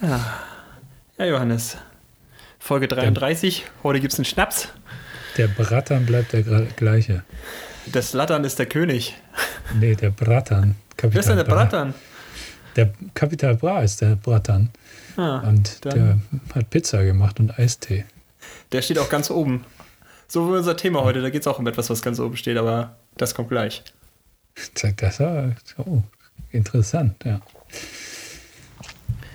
Ja, ja Johannes. Folge 33. Heute gibt es einen Schnaps. Der Brattern bleibt der gleiche. Das Lattern ist der König. Nee, der Brattern. Wer ist denn der Brattern? Der Kapital Bra ist der Brattern. Ah, und der hat Pizza gemacht und Eistee. Der steht auch ganz oben. So wie unser Thema heute, da geht es auch um etwas, was ganz oben steht, aber das kommt gleich. Das war oh, interessant, ja.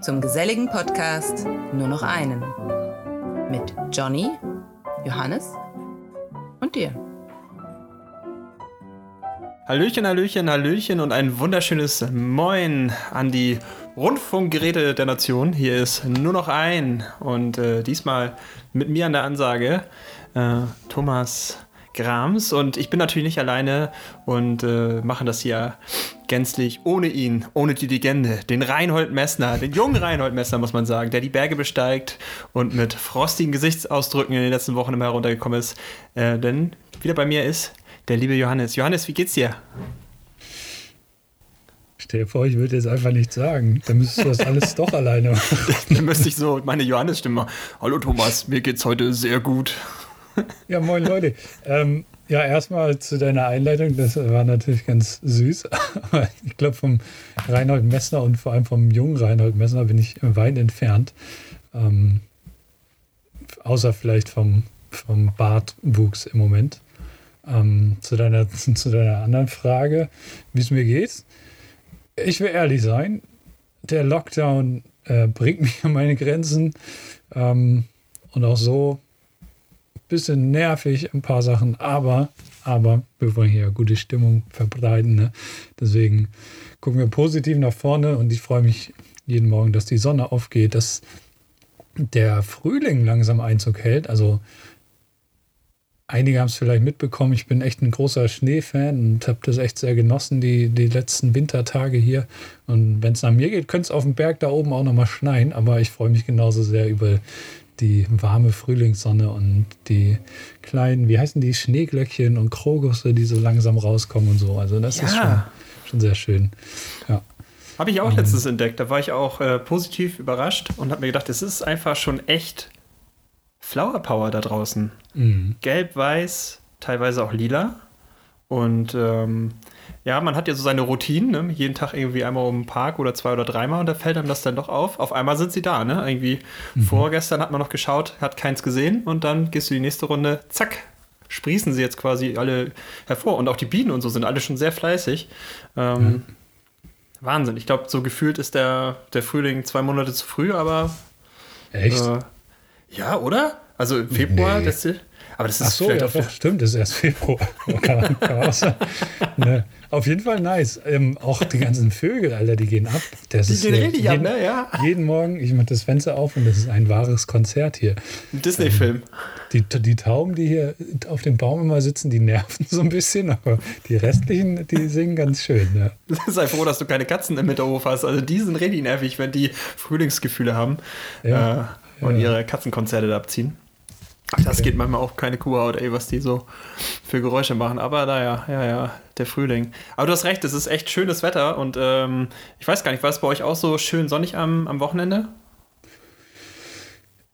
zum geselligen Podcast Nur noch einen. Mit Johnny, Johannes und dir. Hallöchen, Hallöchen, Hallöchen und ein wunderschönes Moin an die Rundfunkgeräte der Nation. Hier ist nur noch ein und äh, diesmal mit mir an der Ansage äh, Thomas Grams und ich bin natürlich nicht alleine und äh, machen das hier gänzlich ohne ihn, ohne die Legende, den Reinhold Messner, den jungen Reinhold Messner muss man sagen, der die Berge besteigt und mit frostigen Gesichtsausdrücken in den letzten Wochen immer heruntergekommen ist. Äh, denn wieder bei mir ist der liebe Johannes. Johannes, wie geht's dir? Stell dir vor, ich würde jetzt einfach nichts sagen. Dann müsstest du das alles doch alleine machen. Dann müsste ich so meine Johannes-Stimme. Hallo Thomas, mir geht's heute sehr gut. Ja, moin Leute. Ähm, ja, erstmal zu deiner Einleitung. Das war natürlich ganz süß. Ich glaube, vom Reinhold Messner und vor allem vom jungen Reinhold Messner bin ich weit entfernt. Ähm, außer vielleicht vom, vom Bartwuchs im Moment. Ähm, zu, deiner, zu deiner anderen Frage, wie es mir geht. Ich will ehrlich sein, der Lockdown äh, bringt mich an meine Grenzen. Ähm, und auch so bisschen nervig, ein paar Sachen, aber, aber wir wollen hier gute Stimmung verbreiten. Ne? Deswegen gucken wir positiv nach vorne und ich freue mich jeden Morgen, dass die Sonne aufgeht, dass der Frühling langsam Einzug hält. Also Einige haben es vielleicht mitbekommen, ich bin echt ein großer Schneefan und habe das echt sehr genossen, die, die letzten Wintertage hier. Und wenn es nach mir geht, könnte es auf dem Berg da oben auch nochmal schneien, aber ich freue mich genauso sehr über die warme Frühlingssonne und die kleinen, wie heißen die, Schneeglöckchen und Krogusse, die so langsam rauskommen und so. Also das ja. ist schon, schon sehr schön. Ja. Habe ich auch letztens entdeckt. Da war ich auch äh, positiv überrascht und habe mir gedacht, es ist einfach schon echt Flower Power da draußen. Mhm. Gelb, weiß, teilweise auch lila. Und ähm, ja, man hat ja so seine Routinen, ne? jeden Tag irgendwie einmal um den Park oder zwei oder dreimal und da fällt einem das dann doch auf. Auf einmal sind sie da, ne? Irgendwie mhm. vorgestern hat man noch geschaut, hat keins gesehen und dann gehst du die nächste Runde, zack, sprießen sie jetzt quasi alle hervor. Und auch die Bienen und so sind alle schon sehr fleißig. Ähm, mhm. Wahnsinn. Ich glaube, so gefühlt ist der, der Frühling zwei Monate zu früh, aber. Echt? Äh, ja, oder? Also im Februar, nee. das, aber das ist Ach so, ja, doch, stimmt, das ist erst Februar. kann, kann ne. Auf jeden Fall nice. Ähm, auch die ganzen Vögel, Alter, die gehen ab. Das die gehen richtig jeden, ab, ne? Ja. Jeden Morgen, ich mache das Fenster auf und das ist ein wahres Konzert hier. Ein Disney-Film. Ähm, die, die Tauben, die hier auf dem Baum immer sitzen, die nerven so ein bisschen, aber die restlichen, die singen ganz schön. Ja. Sei froh, dass du keine Katzen im Hinterhof hast. Also die sind richtig nervig, wenn die Frühlingsgefühle haben. Ja. Äh, und ja. ihre Katzenkonzerte da abziehen. Okay. Das geht manchmal auch keine Kuhhaut, ey, was die so für Geräusche machen. Aber naja, ja, ja, der Frühling. Aber du hast recht, es ist echt schönes Wetter und ähm, ich weiß gar nicht, war es bei euch auch so schön sonnig am, am Wochenende?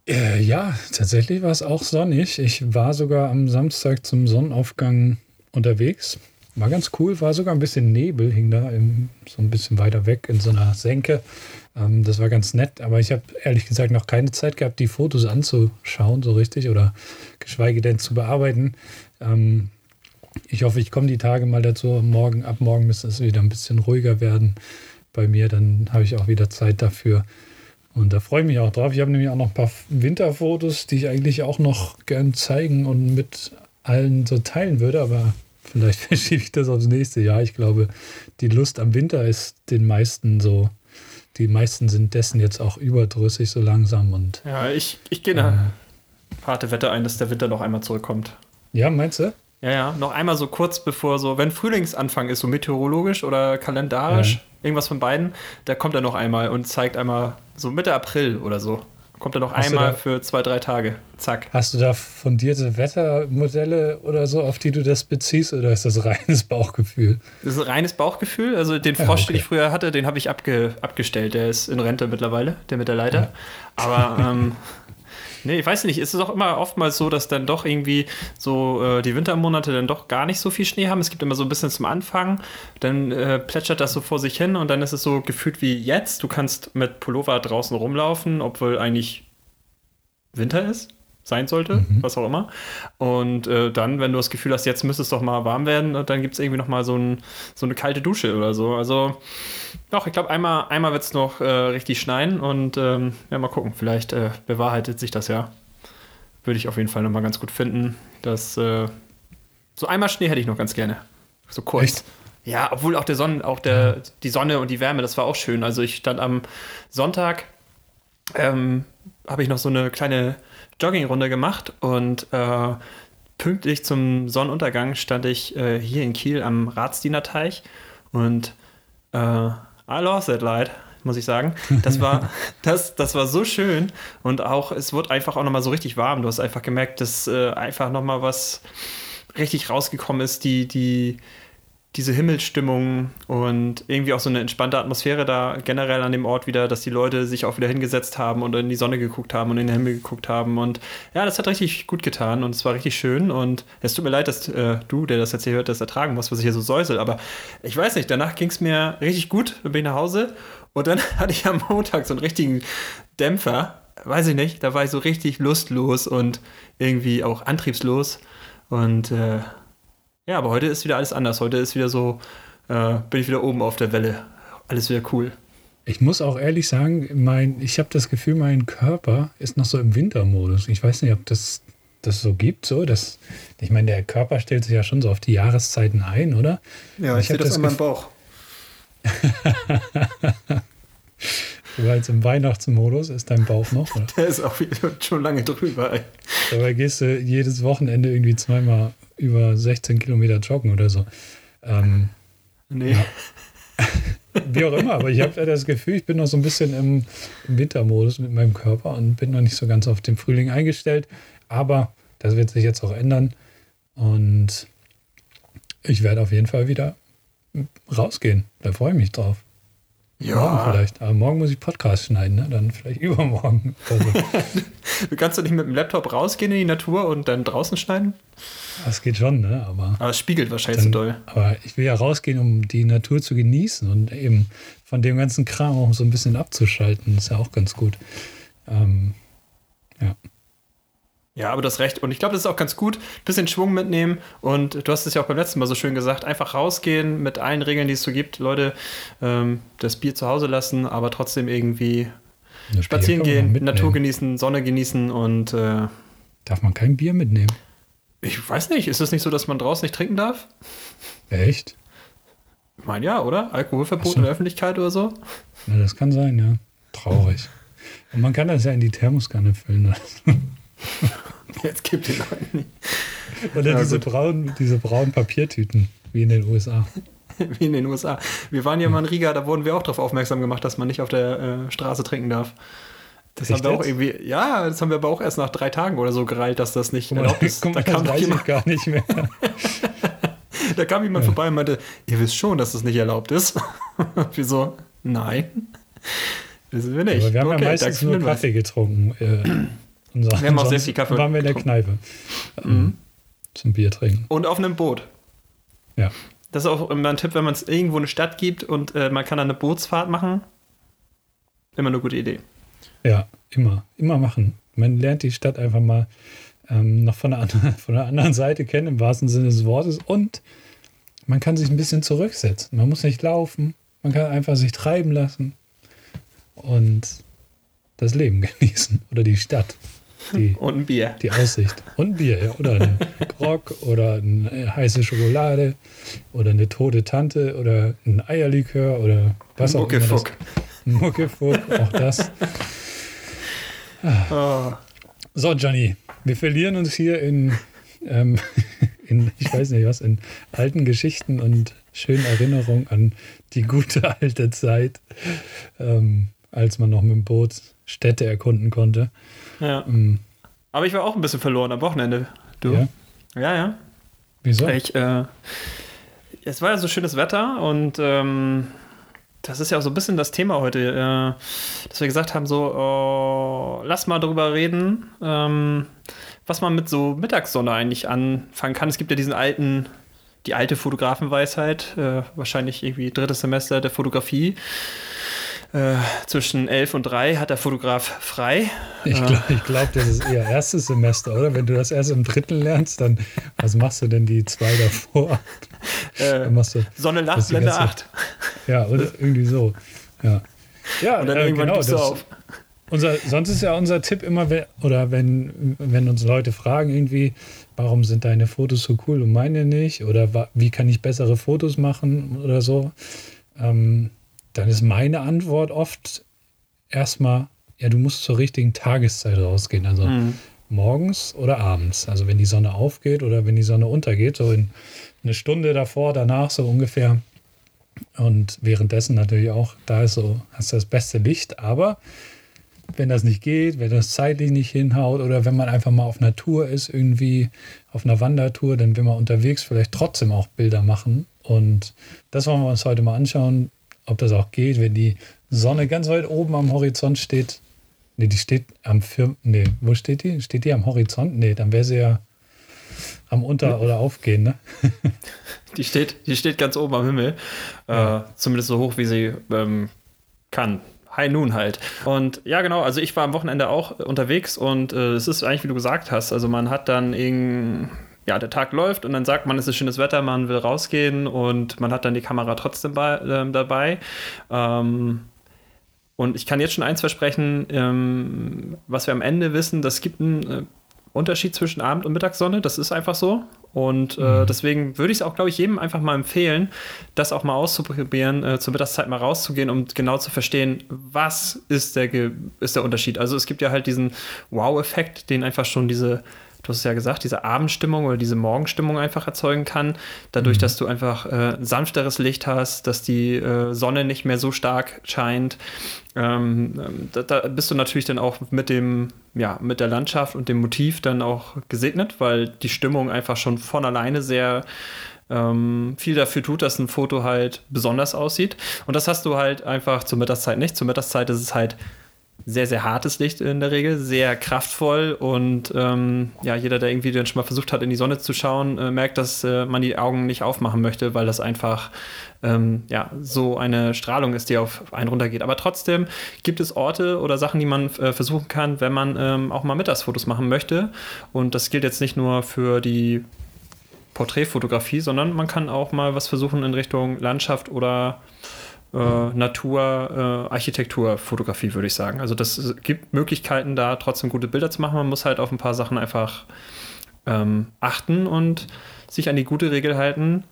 Äh, ja, tatsächlich war es auch sonnig. Ich war sogar am Samstag zum Sonnenaufgang unterwegs. War ganz cool, war sogar ein bisschen Nebel, hing da im, so ein bisschen weiter weg in so einer Senke. Ähm, das war ganz nett, aber ich habe ehrlich gesagt noch keine Zeit gehabt, die Fotos anzuschauen, so richtig, oder geschweige denn zu bearbeiten. Ähm, ich hoffe, ich komme die Tage mal dazu. Morgen, ab morgen müsste es wieder ein bisschen ruhiger werden bei mir. Dann habe ich auch wieder Zeit dafür. Und da freue ich mich auch drauf. Ich habe nämlich auch noch ein paar Winterfotos, die ich eigentlich auch noch gern zeigen und mit allen so teilen würde, aber vielleicht verschiebe ich das aufs nächste Jahr. Ich glaube, die Lust am Winter ist den meisten so die meisten sind dessen jetzt auch überdrüssig so langsam und. Ja, ich, ich gehe eine äh, harte Wette ein, dass der Winter noch einmal zurückkommt. Ja, meinst du? Ja, ja, noch einmal so kurz bevor so, wenn Frühlingsanfang ist, so meteorologisch oder kalendarisch, ja. irgendwas von beiden, da kommt er noch einmal und zeigt einmal so Mitte April oder so. Kommt er noch Hast einmal für zwei, drei Tage. Zack. Hast du da fundierte Wettermodelle oder so, auf die du das beziehst, oder ist das reines Bauchgefühl? Das ist ein reines Bauchgefühl. Also den Frosch, ja, okay. den ich früher hatte, den habe ich abge abgestellt. Der ist in Rente mittlerweile, der mit der Leiter. Ja. Aber ähm, Nee, ich weiß nicht. Es ist auch immer oftmals so, dass dann doch irgendwie so äh, die Wintermonate dann doch gar nicht so viel Schnee haben. Es gibt immer so ein bisschen zum Anfang, dann äh, plätschert das so vor sich hin und dann ist es so gefühlt wie jetzt. Du kannst mit Pullover draußen rumlaufen, obwohl eigentlich Winter ist sein sollte, mhm. was auch immer. Und äh, dann, wenn du das Gefühl hast, jetzt müsste es doch mal warm werden, dann gibt es irgendwie noch mal so, ein, so, eine kalte Dusche oder so. Also doch, ich glaube, einmal, einmal wird es noch äh, richtig schneien und ähm, ja, mal gucken, vielleicht äh, bewahrheitet sich das ja. Würde ich auf jeden Fall noch mal ganz gut finden. Dass, äh, so einmal Schnee hätte ich noch ganz gerne. So kurz. Echt? Ja, obwohl auch der Sonne, auch der, die Sonne und die Wärme, das war auch schön. Also ich stand am Sonntag, ähm, habe ich noch so eine kleine Joggingrunde gemacht und äh, pünktlich zum Sonnenuntergang stand ich äh, hier in Kiel am Ratsdienerteich und äh, I lost that light, muss ich sagen. Das war, das, das war so schön und auch, es wurde einfach auch nochmal so richtig warm. Du hast einfach gemerkt, dass äh, einfach nochmal was richtig rausgekommen ist, die, die, diese Himmelsstimmung und irgendwie auch so eine entspannte Atmosphäre da generell an dem Ort wieder, dass die Leute sich auch wieder hingesetzt haben und in die Sonne geguckt haben und in den Himmel geguckt haben. Und ja, das hat richtig gut getan und es war richtig schön. Und es tut mir leid, dass äh, du, der das jetzt hier hört, das ertragen musst, was ich hier so säusel. Aber ich weiß nicht, danach ging es mir richtig gut, bin ich nach Hause und dann hatte ich am Montag so einen richtigen Dämpfer. Weiß ich nicht, da war ich so richtig lustlos und irgendwie auch antriebslos. Und äh, ja, aber heute ist wieder alles anders. Heute ist wieder so, äh, bin ich wieder oben auf der Welle. Alles wieder cool. Ich muss auch ehrlich sagen, mein, ich habe das Gefühl, mein Körper ist noch so im Wintermodus. Ich weiß nicht, ob das das so gibt, so dass ich meine, der Körper stellt sich ja schon so auf die Jahreszeiten ein, oder? Ja, ich, ich sehe das, das an meinem Bauch. du halt im Weihnachtsmodus, ist dein Bauch noch? Oder? Der ist auch schon lange drüber. Ey. Dabei gehst du jedes Wochenende irgendwie zweimal über 16 Kilometer joggen oder so. Ähm, nee. Ja. Wie auch immer, aber ich habe das Gefühl, ich bin noch so ein bisschen im, im, Wintermodus mit meinem Körper und bin noch nicht so ganz auf den Frühling eingestellt. Aber das wird sich jetzt auch ändern. Und ich werde auf jeden Fall wieder rausgehen. Da freue ich mich drauf. Ja. Morgen vielleicht. Aber morgen muss ich Podcast schneiden, ne? Dann vielleicht übermorgen. Also. du kannst du nicht mit dem Laptop rausgehen in die Natur und dann draußen schneiden? Das geht schon, ne? Aber, aber es spiegelt wahrscheinlich dann, so doll. Aber ich will ja rausgehen, um die Natur zu genießen und eben von dem ganzen Kram auch so ein bisschen abzuschalten. Das ist ja auch ganz gut. Ähm, ja. Ja, aber das Recht. Und ich glaube, das ist auch ganz gut. Ein bisschen Schwung mitnehmen. Und du hast es ja auch beim letzten Mal so schön gesagt: einfach rausgehen mit allen Regeln, die es so gibt. Leute, ähm, das Bier zu Hause lassen, aber trotzdem irgendwie das spazieren gehen, Natur genießen, Sonne genießen und. Äh, Darf man kein Bier mitnehmen? Ich weiß nicht. Ist es nicht so, dass man draußen nicht trinken darf? Echt? Ich meine, ja, oder? Alkoholverbot so. in der Öffentlichkeit oder so? Ja, das kann sein, ja. Traurig. Und man kann das ja in die Thermoskanne füllen. Jetzt gibt den Leuten nicht. Oder ja, diese, braunen, diese braunen Papiertüten, wie in den USA. wie in den USA. Wir waren ja mal in Riga, da wurden wir auch darauf aufmerksam gemacht, dass man nicht auf der äh, Straße trinken darf. Das Echt haben wir auch irgendwie, ja, das haben wir aber auch erst nach drei Tagen oder so gereilt, dass das nicht erlaubt ist. Guck mal, da kam das jemand, gar nicht mehr. da kam jemand ja. vorbei und meinte, ihr wisst schon, dass das nicht erlaubt ist. Wieso? Nein. Wissen wir nicht. Aber wir haben okay, ja meistens nur Kaffee getrunken. Äh, wir haben auch sehr viel Kaffee waren wir in der Kneipe. Mhm. Zum Bier trinken. Und auf einem Boot. Ja. Das ist auch immer ein Tipp, wenn man es irgendwo eine Stadt gibt und äh, man kann dann eine Bootsfahrt machen. Immer eine gute Idee. Ja, immer. Immer machen. Man lernt die Stadt einfach mal ähm, noch von der, anderen, von der anderen Seite kennen, im wahrsten Sinne des Wortes. Und man kann sich ein bisschen zurücksetzen. Man muss nicht laufen. Man kann einfach sich treiben lassen. Und das Leben genießen. Oder die Stadt. Die, und ein Bier. Die Aussicht. Und ein Bier, ja. Oder ein Grog oder eine heiße Schokolade oder eine tote Tante oder ein Eierlikör oder was auch immer. Das, Muckefuck, auch das. Oh. So, Johnny, wir verlieren uns hier in, ähm, in, ich weiß nicht was, in alten Geschichten und schönen Erinnerungen an die gute alte Zeit, ähm, als man noch mit dem Boot Städte erkunden konnte. Ja. Ähm, Aber ich war auch ein bisschen verloren am Wochenende. Du? Ja, ja. ja. Wieso? Ich, äh, es war ja so schönes Wetter und ähm, das ist ja auch so ein bisschen das Thema heute, äh, dass wir gesagt haben, so, oh, lass mal darüber reden, ähm, was man mit so Mittagssonne eigentlich anfangen kann. Es gibt ja diesen alten, die alte Fotografenweisheit, äh, wahrscheinlich irgendwie drittes Semester der Fotografie. Äh, zwischen 11 und 3 hat der Fotograf frei. Ich glaube, äh. glaub, das ist eher erstes Semester, oder? Wenn du das erst im dritten lernst, dann was machst du denn die zwei davor? Äh, machst du, Sonne, Nacht, Blende 8. Ja, oder irgendwie so. Ja, ja und dann äh, irgendwann genau, du auf. Unser, sonst ist ja unser Tipp immer, oder wenn, wenn uns Leute fragen, irgendwie, warum sind deine Fotos so cool und meine nicht? Oder wie kann ich bessere Fotos machen oder so? Ähm, dann ist meine Antwort oft erstmal, ja, du musst zur richtigen Tageszeit rausgehen. Also mhm. morgens oder abends. Also wenn die Sonne aufgeht oder wenn die Sonne untergeht, so in eine Stunde davor, danach so ungefähr. Und währenddessen natürlich auch, da ist so, hast du das beste Licht, aber wenn das nicht geht, wenn das zeitlich nicht hinhaut oder wenn man einfach mal auf einer Tour ist, irgendwie auf einer Wandertour, dann will man unterwegs vielleicht trotzdem auch Bilder machen. Und das wollen wir uns heute mal anschauen ob das auch geht, wenn die Sonne ganz weit oben am Horizont steht. Nee, die steht am Firm. Nee, wo steht die? Steht die am Horizont? Nee, dann wäre sie ja am Unter- oder Aufgehen, ne? die, steht, die steht ganz oben am Himmel. Ja. Äh, zumindest so hoch, wie sie ähm, kann. High Noon halt. Und ja, genau, also ich war am Wochenende auch unterwegs und äh, es ist eigentlich, wie du gesagt hast, also man hat dann irgendwie ja, der Tag läuft und dann sagt man, es ist schönes Wetter, man will rausgehen und man hat dann die Kamera trotzdem bei, äh, dabei. Ähm, und ich kann jetzt schon eins versprechen, ähm, was wir am Ende wissen, das gibt einen äh, Unterschied zwischen Abend- und Mittagssonne, das ist einfach so. Und äh, mhm. deswegen würde ich es auch, glaube ich, jedem einfach mal empfehlen, das auch mal auszuprobieren, äh, zur Mittagszeit mal rauszugehen, um genau zu verstehen, was ist der, ist der Unterschied. Also es gibt ja halt diesen Wow-Effekt, den einfach schon diese du hast es ja gesagt, diese Abendstimmung oder diese Morgenstimmung einfach erzeugen kann. Dadurch, mhm. dass du einfach äh, sanfteres Licht hast, dass die äh, Sonne nicht mehr so stark scheint. Ähm, ähm, da, da, bist du natürlich dann auch mit dem, ja, mit der Landschaft und dem Motiv dann auch gesegnet, weil die Stimmung einfach schon von alleine sehr ähm, viel dafür tut, dass ein Foto halt besonders aussieht. Und das hast du halt einfach zur Mittagszeit nicht. Zur Mittagszeit ist es halt sehr, sehr hartes Licht in der Regel, sehr kraftvoll und ähm, ja, jeder, der irgendwie dann schon mal versucht hat, in die Sonne zu schauen, äh, merkt, dass äh, man die Augen nicht aufmachen möchte, weil das einfach ähm, ja, so eine Strahlung ist, die auf einen runtergeht. Aber trotzdem gibt es Orte oder Sachen, die man äh, versuchen kann, wenn man ähm, auch mal Mittagsfotos machen möchte. Und das gilt jetzt nicht nur für die Porträtfotografie, sondern man kann auch mal was versuchen in Richtung Landschaft oder äh, Natur, äh, Architektur, Fotografie, würde ich sagen. Also das gibt Möglichkeiten, da trotzdem gute Bilder zu machen. Man muss halt auf ein paar Sachen einfach ähm, achten und sich an die gute Regel halten.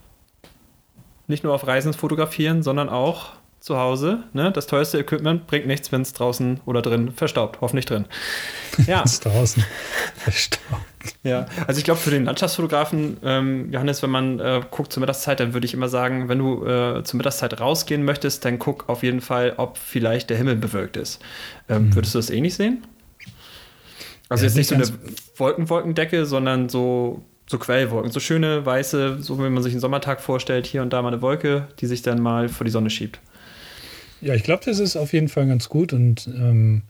Nicht nur auf Reisen fotografieren, sondern auch zu Hause. Ne? Das teuerste Equipment bringt nichts, wenn es draußen oder drin verstaubt. Hoffentlich drin. Ja. draußen verstaubt. Ja, also ich glaube, für den Landschaftsfotografen, ähm, Johannes, wenn man äh, guckt zur Mittagszeit, dann würde ich immer sagen, wenn du äh, zur Mittagszeit rausgehen möchtest, dann guck auf jeden Fall, ob vielleicht der Himmel bewölkt ist. Ähm, mhm. Würdest du das ähnlich sehen? Also ja, jetzt nicht so eine Wolkenwolkendecke, sondern so, so Quellwolken, so schöne weiße, so wie man sich einen Sommertag vorstellt, hier und da mal eine Wolke, die sich dann mal vor die Sonne schiebt. Ja, ich glaube, das ist auf jeden Fall ganz gut und ähm,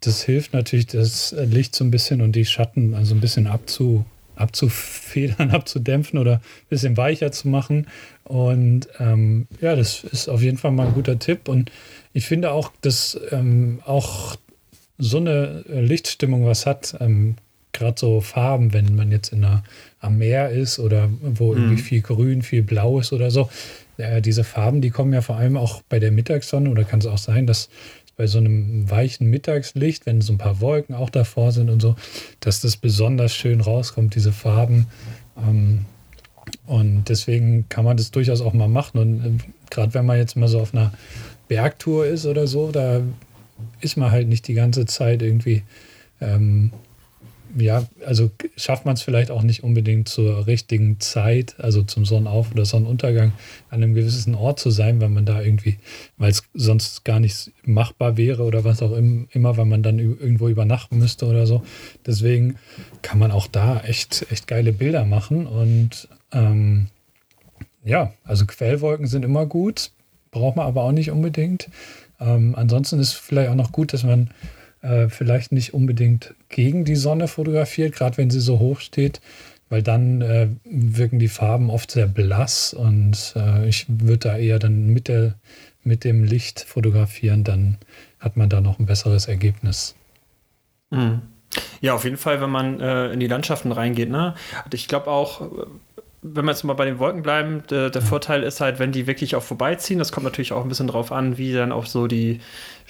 das hilft natürlich, das Licht so ein bisschen und die Schatten also ein bisschen abzu, abzufedern, abzudämpfen oder ein bisschen weicher zu machen. Und ähm, ja, das ist auf jeden Fall mal ein guter Tipp. Und ich finde auch, dass ähm, auch so eine Lichtstimmung was hat, ähm, gerade so Farben, wenn man jetzt in einer, am Meer ist oder wo mhm. irgendwie viel Grün, viel Blau ist oder so. Äh, diese Farben, die kommen ja vor allem auch bei der Mittagssonne oder kann es auch sein, dass bei so einem weichen Mittagslicht, wenn so ein paar Wolken auch davor sind und so, dass das besonders schön rauskommt, diese Farben. Ähm, und deswegen kann man das durchaus auch mal machen. Und äh, gerade wenn man jetzt mal so auf einer Bergtour ist oder so, da ist man halt nicht die ganze Zeit irgendwie ähm, ja, also schafft man es vielleicht auch nicht unbedingt zur richtigen Zeit, also zum Sonnenauf- oder Sonnenuntergang an einem gewissen Ort zu sein, wenn man da irgendwie, weil es sonst gar nicht machbar wäre oder was auch immer, wenn man dann irgendwo übernachten müsste oder so. Deswegen kann man auch da echt, echt geile Bilder machen und ähm, ja, also Quellwolken sind immer gut, braucht man aber auch nicht unbedingt. Ähm, ansonsten ist vielleicht auch noch gut, dass man äh, vielleicht nicht unbedingt gegen die Sonne fotografiert, gerade wenn sie so hoch steht, weil dann äh, wirken die Farben oft sehr blass und äh, ich würde da eher dann mit, der, mit dem Licht fotografieren, dann hat man da noch ein besseres Ergebnis. Mhm. Ja, auf jeden Fall, wenn man äh, in die Landschaften reingeht. Ne? Ich glaube auch, wenn wir jetzt mal bei den Wolken bleiben, der, der, Vorteil ist halt, wenn die wirklich auch vorbeiziehen, das kommt natürlich auch ein bisschen drauf an, wie dann auch so die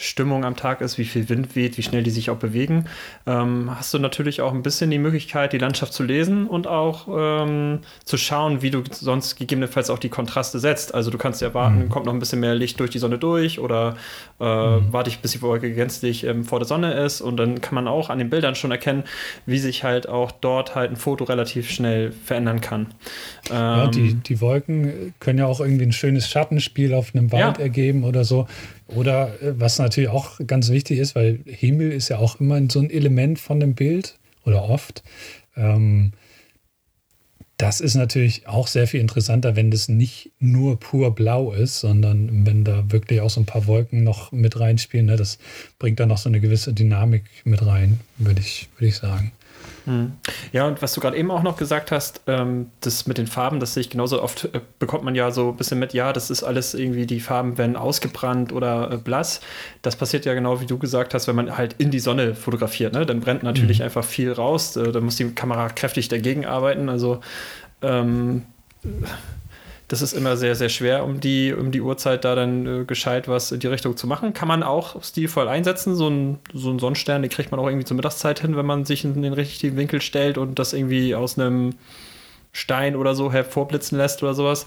Stimmung am Tag ist, wie viel Wind weht, wie schnell die sich auch bewegen, ähm, hast du natürlich auch ein bisschen die Möglichkeit, die Landschaft zu lesen und auch ähm, zu schauen, wie du sonst gegebenenfalls auch die Kontraste setzt. Also du kannst ja warten, mhm. kommt noch ein bisschen mehr Licht durch die Sonne durch oder äh, mhm. warte ich, bis die Wolke gänzlich ähm, vor der Sonne ist und dann kann man auch an den Bildern schon erkennen, wie sich halt auch dort halt ein Foto relativ schnell verändern kann. ja, die, ähm, die Wolken können ja auch irgendwie ein schönes Schattenspiel auf einem Wald ja. ergeben oder so. Oder äh, was natürlich auch ganz wichtig ist, weil Himmel ist ja auch immer so ein Element von dem Bild oder oft. Ähm, das ist natürlich auch sehr viel interessanter, wenn das nicht nur pur blau ist, sondern wenn da wirklich auch so ein paar Wolken noch mit reinspielen. Ne? Das bringt dann noch so eine gewisse Dynamik mit rein, würde ich, würd ich sagen. Hm. Ja, und was du gerade eben auch noch gesagt hast, ähm, das mit den Farben, das sehe ich genauso oft, äh, bekommt man ja so ein bisschen mit, ja, das ist alles irgendwie, die Farben werden ausgebrannt oder äh, blass. Das passiert ja genau, wie du gesagt hast, wenn man halt in die Sonne fotografiert, ne? dann brennt natürlich mhm. einfach viel raus, äh, da muss die Kamera kräftig dagegen arbeiten, also ähm, das ist immer sehr, sehr schwer, um die, um die Uhrzeit da dann äh, gescheit was in die Richtung zu machen. Kann man auch stilvoll einsetzen. So ein, so ein Sonnenstern, den kriegt man auch irgendwie zur Mittagszeit hin, wenn man sich in den richtigen Winkel stellt und das irgendwie aus einem Stein oder so hervorblitzen lässt oder sowas.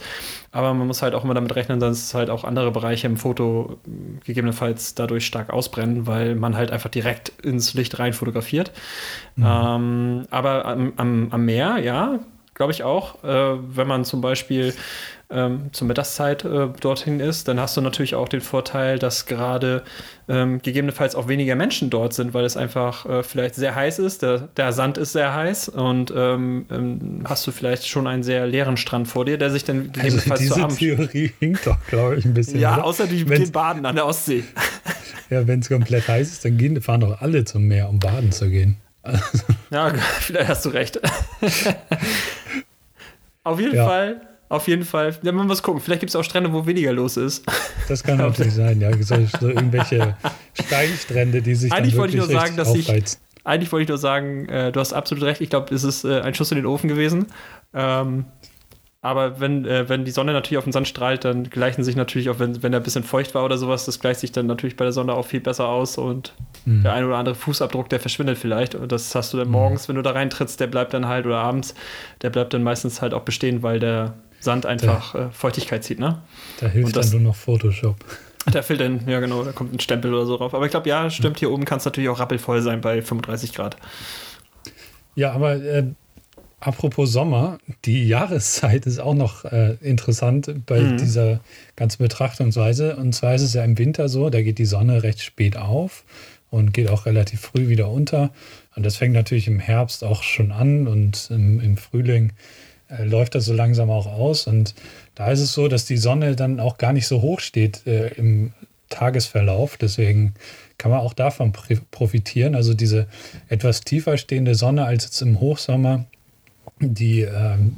Aber man muss halt auch immer damit rechnen, dass halt auch andere Bereiche im Foto gegebenenfalls dadurch stark ausbrennen, weil man halt einfach direkt ins Licht rein fotografiert. Mhm. Ähm, aber am, am, am Meer, ja, glaube ich auch. Äh, wenn man zum Beispiel ähm, zur Mittagszeit äh, dorthin ist, dann hast du natürlich auch den Vorteil, dass gerade ähm, gegebenenfalls auch weniger Menschen dort sind, weil es einfach äh, vielleicht sehr heiß ist. Der, der, Sand ist sehr heiß und ähm, ähm hast du vielleicht schon einen sehr leeren Strand vor dir, der sich dann also gegebenenfalls also diese Theorie hinkt doch, glaube ich, ein bisschen. Ja, oder? außer die gehen baden an der Ostsee. ja, wenn es komplett heiß ist, dann gehen, fahren doch alle zum Meer, um baden zu gehen. ja, vielleicht hast du recht. Auf jeden ja. Fall, auf jeden Fall. Ja, man muss gucken. Vielleicht gibt es auch Strände, wo weniger los ist. Das kann natürlich sein, ja. So, so irgendwelche Steinstrände, die sich Eigentlich dann wollte ich nur sagen, dass ich. Eigentlich wollte ich nur sagen, äh, du hast absolut recht. Ich glaube, es ist äh, ein Schuss in den Ofen gewesen. Ähm, aber wenn, äh, wenn die Sonne natürlich auf den Sand strahlt, dann gleichen sich natürlich auch, wenn, wenn er ein bisschen feucht war oder sowas, das gleicht sich dann natürlich bei der Sonne auch viel besser aus und mhm. der ein oder andere Fußabdruck, der verschwindet vielleicht. Und das hast du dann mhm. morgens, wenn du da reintrittst, der bleibt dann halt, oder abends, der bleibt dann meistens halt auch bestehen, weil der Sand einfach der, äh, Feuchtigkeit zieht, ne? Da hilft das, dann nur noch Photoshop. Da fehlt dann, ja genau, da kommt ein Stempel oder so drauf. Aber ich glaube, ja, stimmt, hier oben kann es natürlich auch rappelvoll sein bei 35 Grad. Ja, aber äh, Apropos Sommer, die Jahreszeit ist auch noch äh, interessant bei mhm. dieser ganzen Betrachtungsweise. Und zwar ist es ja im Winter so, da geht die Sonne recht spät auf und geht auch relativ früh wieder unter. Und das fängt natürlich im Herbst auch schon an und im, im Frühling äh, läuft das so langsam auch aus. Und da ist es so, dass die Sonne dann auch gar nicht so hoch steht äh, im Tagesverlauf. Deswegen kann man auch davon profitieren. Also diese etwas tiefer stehende Sonne als jetzt im Hochsommer die ähm,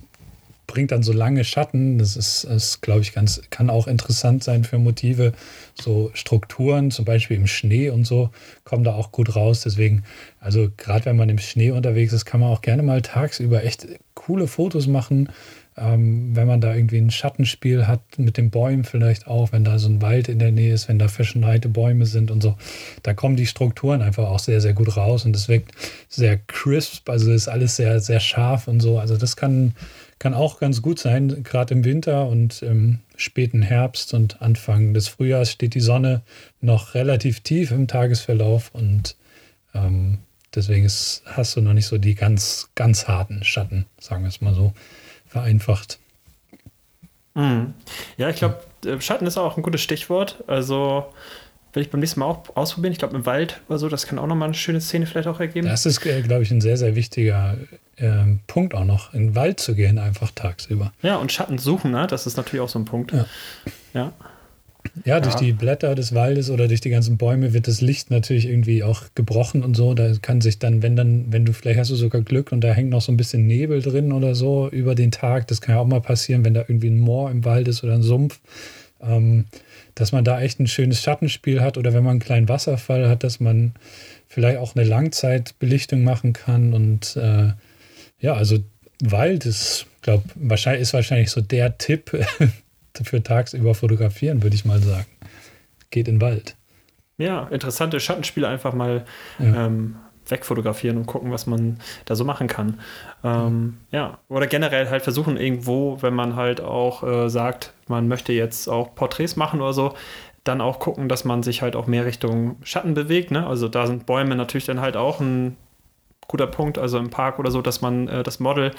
bringt dann so lange Schatten. Das ist, ist glaube ich, ganz, kann auch interessant sein für Motive. So Strukturen, zum Beispiel im Schnee und so, kommen da auch gut raus. Deswegen, also gerade wenn man im Schnee unterwegs ist, kann man auch gerne mal tagsüber echt coole Fotos machen. ähm, wenn man da irgendwie ein Schattenspiel hat mit den Bäumen vielleicht auch, wenn da so ein Wald in der Nähe ist, wenn da verschneite Bäume sind und so, da kommen die Strukturen einfach auch sehr, sehr gut raus und es wirkt sehr crisp, also ist alles sehr, sehr scharf und so. Also das kann, kann auch ganz gut sein, gerade im Winter und im späten Herbst und Anfang des Frühjahrs steht die Sonne noch relativ tief im Tagesverlauf und ähm, deswegen ist, hast du noch nicht so die ganz, ganz harten Schatten, sagen wir es mal so vereinfacht. Mhm. Ja, ich glaube, äh, Schatten ist auch ein gutes Stichwort. Also will ich beim nächsten Mal auch ausprobieren. Ich glaube, im Wald oder so, das kann auch nochmal eine schöne Szene vielleicht auch ergeben. Das ist, äh, glaube ich, ein sehr, sehr wichtiger äh, Punkt auch noch, in den Wald zu gehen, einfach tagsüber. Ja, und Schatten suchen, ne? das ist natürlich auch so ein Punkt. Ja. ja. Ja, durch die Blätter des Waldes oder durch die ganzen Bäume wird das Licht natürlich irgendwie auch gebrochen und so. Da kann sich dann, wenn dann, wenn du, vielleicht hast du sogar Glück und da hängt noch so ein bisschen Nebel drin oder so über den Tag. Das kann ja auch mal passieren, wenn da irgendwie ein Moor im Wald ist oder ein Sumpf. Ähm, dass man da echt ein schönes Schattenspiel hat oder wenn man einen kleinen Wasserfall hat, dass man vielleicht auch eine Langzeitbelichtung machen kann. Und äh, ja, also Wald ist, glaube wahrscheinlich ist wahrscheinlich so der Tipp, für tagsüber fotografieren, würde ich mal sagen. Geht in den Wald. Ja, interessante Schattenspiele einfach mal ja. ähm, wegfotografieren und gucken, was man da so machen kann. Ähm, ja, oder generell halt versuchen irgendwo, wenn man halt auch äh, sagt, man möchte jetzt auch Porträts machen oder so, dann auch gucken, dass man sich halt auch mehr Richtung Schatten bewegt. Ne? Also da sind Bäume natürlich dann halt auch ein guter Punkt, also im Park oder so, dass man äh, das Model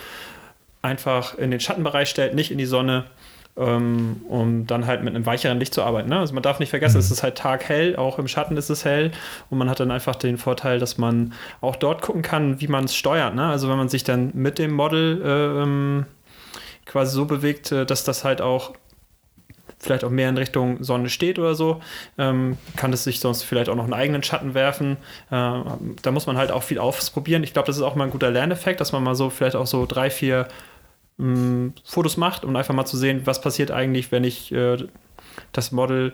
einfach in den Schattenbereich stellt, nicht in die Sonne ähm, um dann halt mit einem weicheren Licht zu arbeiten. Ne? Also man darf nicht vergessen, mhm. es ist halt taghell, auch im Schatten ist es hell und man hat dann einfach den Vorteil, dass man auch dort gucken kann, wie man es steuert. Ne? Also wenn man sich dann mit dem Model äh, ähm, quasi so bewegt, äh, dass das halt auch vielleicht auch mehr in Richtung Sonne steht oder so, ähm, kann es sich sonst vielleicht auch noch einen eigenen Schatten werfen. Äh, da muss man halt auch viel ausprobieren. Ich glaube, das ist auch mal ein guter Lerneffekt, dass man mal so vielleicht auch so drei, vier mh, Fotos macht, um einfach mal zu sehen, was passiert eigentlich, wenn ich äh, das Model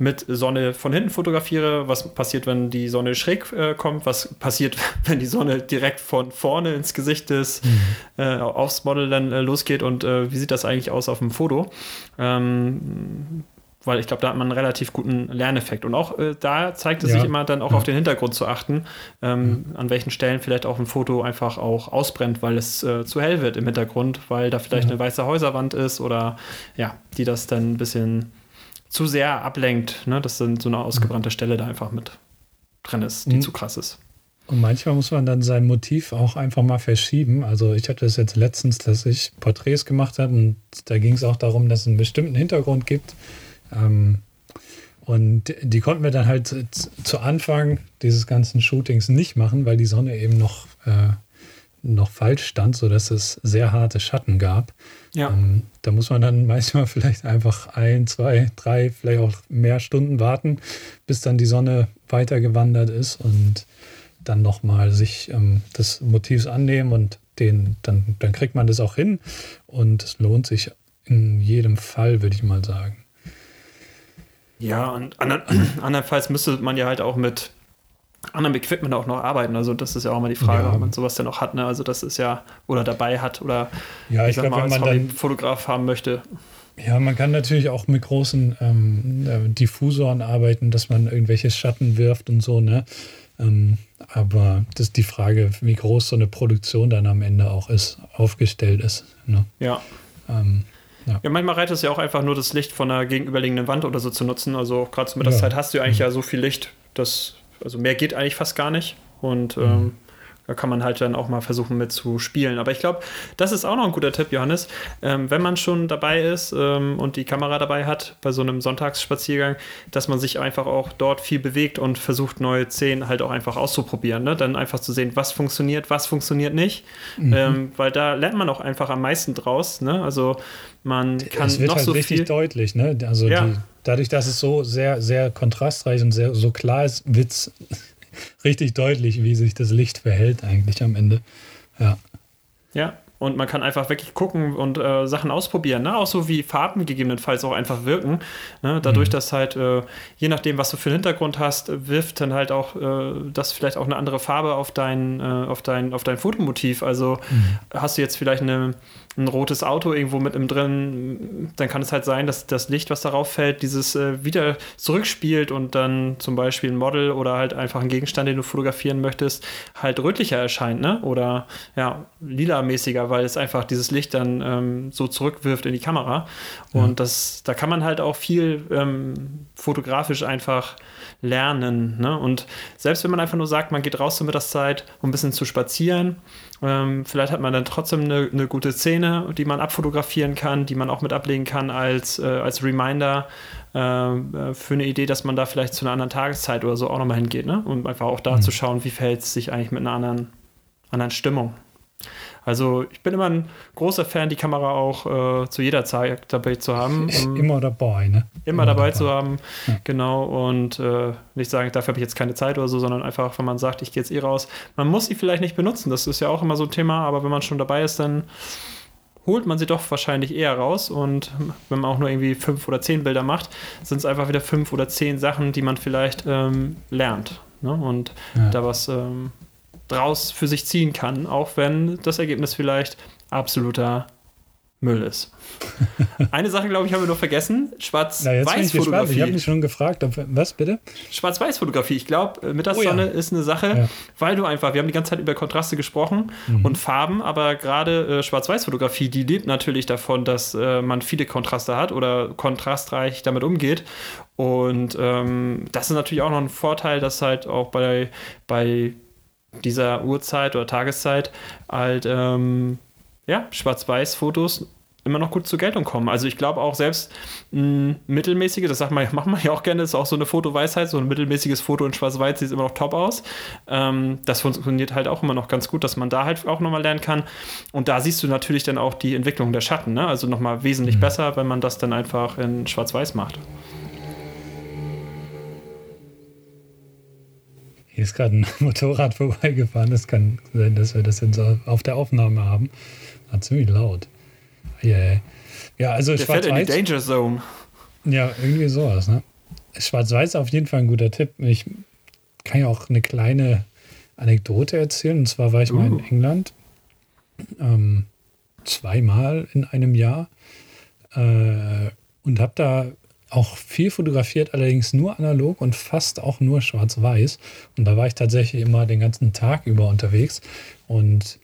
mit Sonne von hinten fotografiere, was passiert, wenn die Sonne schräg äh, kommt, was passiert, wenn die Sonne direkt von vorne ins Gesicht des mhm. äh, aufs Model dann äh, losgeht und äh, wie sieht das eigentlich aus auf dem Foto. Ähm, weil ich glaube, da hat man einen relativ guten Lerneffekt. Und auch äh, da zeigt es ja. sich immer dann auch ja. auf den Hintergrund zu achten, ähm, ja. an welchen Stellen vielleicht auch ein Foto einfach auch ausbrennt, weil es äh, zu hell wird im Hintergrund, weil da vielleicht eine weiße Häuserwand ist oder ja, die das dann ein bisschen zu sehr ablenkt, ne? dass dann so eine ausgebrannte Stelle da einfach mit drin ist, die mhm. zu krass ist. Und manchmal muss man dann sein Motiv auch einfach mal verschieben. Also ich hatte das jetzt letztens, dass ich Porträts gemacht habe und da ging es auch darum, dass es einen bestimmten Hintergrund gibt ähm, und die konnten wir dann halt zu Anfang dieses ganzen Shootings nicht machen, weil die Sonne eben noch, äh, noch falsch stand, sodass es sehr harte Schatten gab. Ja. Ähm, da muss man dann manchmal vielleicht einfach ein, zwei, drei, vielleicht auch mehr Stunden warten, bis dann die Sonne weitergewandert ist und dann nochmal sich ähm, des Motivs annehmen und den, dann, dann kriegt man das auch hin und es lohnt sich in jedem Fall, würde ich mal sagen. Ja, und andernfalls müsste man ja halt auch mit anderem Equipment auch noch arbeiten. Also das ist ja auch mal die Frage, ja. ob man sowas denn noch hat. Ne? Also das ist ja, oder dabei hat oder ja, ich, ich glaube, wenn man dann Fotograf haben möchte. Ja, man kann natürlich auch mit großen ähm, äh, Diffusoren arbeiten, dass man irgendwelche Schatten wirft und so, ne? Ähm, aber das ist die Frage, wie groß so eine Produktion dann am Ende auch ist, aufgestellt ist. Ne? Ja. Ähm, ja. ja, manchmal reicht es ja auch einfach nur, das Licht von einer gegenüberliegenden Wand oder so zu nutzen. Also gerade zur Mittagszeit ja. hast du ja eigentlich ja so viel Licht, dass, also mehr geht eigentlich fast gar nicht. Und mhm. ähm, da kann man halt dann auch mal versuchen mit zu spielen. Aber ich glaube, das ist auch noch ein guter Tipp, Johannes. Ähm, wenn man schon dabei ist ähm, und die Kamera dabei hat bei so einem Sonntagsspaziergang, dass man sich einfach auch dort viel bewegt und versucht, neue Szenen halt auch einfach auszuprobieren. Ne? Dann einfach zu sehen, was funktioniert, was funktioniert nicht. Mhm. Ähm, weil da lernt man auch einfach am meisten draus. Ne? Also man kann es wird noch halt so richtig viel deutlich. Ne? Also ja. die, dadurch, dass es so sehr, sehr kontrastreich und sehr, so klar ist, wird richtig deutlich, wie sich das Licht verhält eigentlich am Ende. Ja. Ja, und man kann einfach wirklich gucken und äh, Sachen ausprobieren. Ne? Auch so wie Farben gegebenenfalls auch einfach wirken. Ne? Dadurch, mhm. dass halt, äh, je nachdem, was du für einen Hintergrund hast, wirft dann halt auch äh, das vielleicht auch eine andere Farbe auf dein, äh, auf dein, auf dein Fotomotiv. Also mhm. hast du jetzt vielleicht eine ein rotes Auto irgendwo mit im drin, dann kann es halt sein, dass das Licht, was darauf fällt, dieses äh, wieder zurückspielt und dann zum Beispiel ein Model oder halt einfach ein Gegenstand, den du fotografieren möchtest, halt rötlicher erscheint, ne? Oder ja, lila-mäßiger, weil es einfach dieses Licht dann ähm, so zurückwirft in die Kamera. Und ja. das, da kann man halt auch viel ähm, fotografisch einfach lernen. Ne? Und selbst wenn man einfach nur sagt, man geht raus zur Mittagszeit, um ein bisschen zu spazieren, ähm, vielleicht hat man dann trotzdem eine, eine, gute Szene, die man abfotografieren kann, die man auch mit ablegen kann als, äh, als Reminder äh, für eine Idee, dass man da vielleicht zu einer anderen Tageszeit oder so auch nochmal hingeht, ne? um einfach auch da mhm. zu schauen, wie verhält es sich eigentlich mit einer anderen, anderen Stimmung. Also ich bin immer ein großer Fan, die Kamera auch äh, zu jeder Zeit dabei zu haben. Um immer dabei, ne? Immer, immer dabei, dabei, zu haben, ja. genau. Und äh, nicht sagen, dafür habe ich jetzt keine Zeit oder so, sondern einfach, wenn man sagt, ich gehe jetzt eh raus. Man muss sie vielleicht nicht benutzen, das ist ja auch immer so ein Thema, aber wenn man schon dabei ist, dann holt man sie doch wahrscheinlich eher raus. Und wenn man auch nur irgendwie fünf oder zehn Bilder macht, sind es einfach wieder fünf oder zehn Sachen, die man vielleicht ähm, lernt. Ne? Und ja. da was ähm, draus für sich ziehen kann, auch wenn das Ergebnis vielleicht absoluter Müll ist. Eine Sache, glaube ich, haben wir noch vergessen. Schwarz-Weiß-Fotografie. Ich habe mich schon gefragt, ob, was bitte? Schwarz-Weiß-Fotografie. Ich glaube, äh, Mittagssonne oh, ja. ist eine Sache, ja. weil du einfach, wir haben die ganze Zeit über Kontraste gesprochen mhm. und Farben, aber gerade äh, Schwarz-Weiß-Fotografie, die lebt natürlich davon, dass äh, man viele Kontraste hat oder kontrastreich damit umgeht. Und ähm, das ist natürlich auch noch ein Vorteil, dass halt auch bei, bei dieser Uhrzeit oder Tageszeit halt ähm, ja, Schwarz-Weiß-Fotos immer noch gut zur Geltung kommen. Also ich glaube auch selbst ein mittelmäßige, das sagt man, macht man ja auch gerne, ist auch so eine Fotoweisheit, so ein mittelmäßiges Foto in Schwarz-Weiß sieht immer noch top aus. Ähm, das funktioniert halt auch immer noch ganz gut, dass man da halt auch nochmal lernen kann. Und da siehst du natürlich dann auch die Entwicklung der Schatten, ne? also nochmal wesentlich mhm. besser, wenn man das dann einfach in Schwarz-Weiß macht. Hier ist gerade ein Motorrad vorbeigefahren. Es kann sein, dass wir das jetzt auf der Aufnahme haben. War ziemlich laut. Yeah. Ja, also Der fährt in die Danger Zone. Ja, irgendwie sowas. Ne? Schwarz-Weiß auf jeden Fall ein guter Tipp. Ich kann ja auch eine kleine Anekdote erzählen. Und zwar war ich uh. mal in uh. England ähm, zweimal in einem Jahr äh, und habe da auch viel fotografiert, allerdings nur analog und fast auch nur schwarz-weiß. Und da war ich tatsächlich immer den ganzen Tag über unterwegs. Und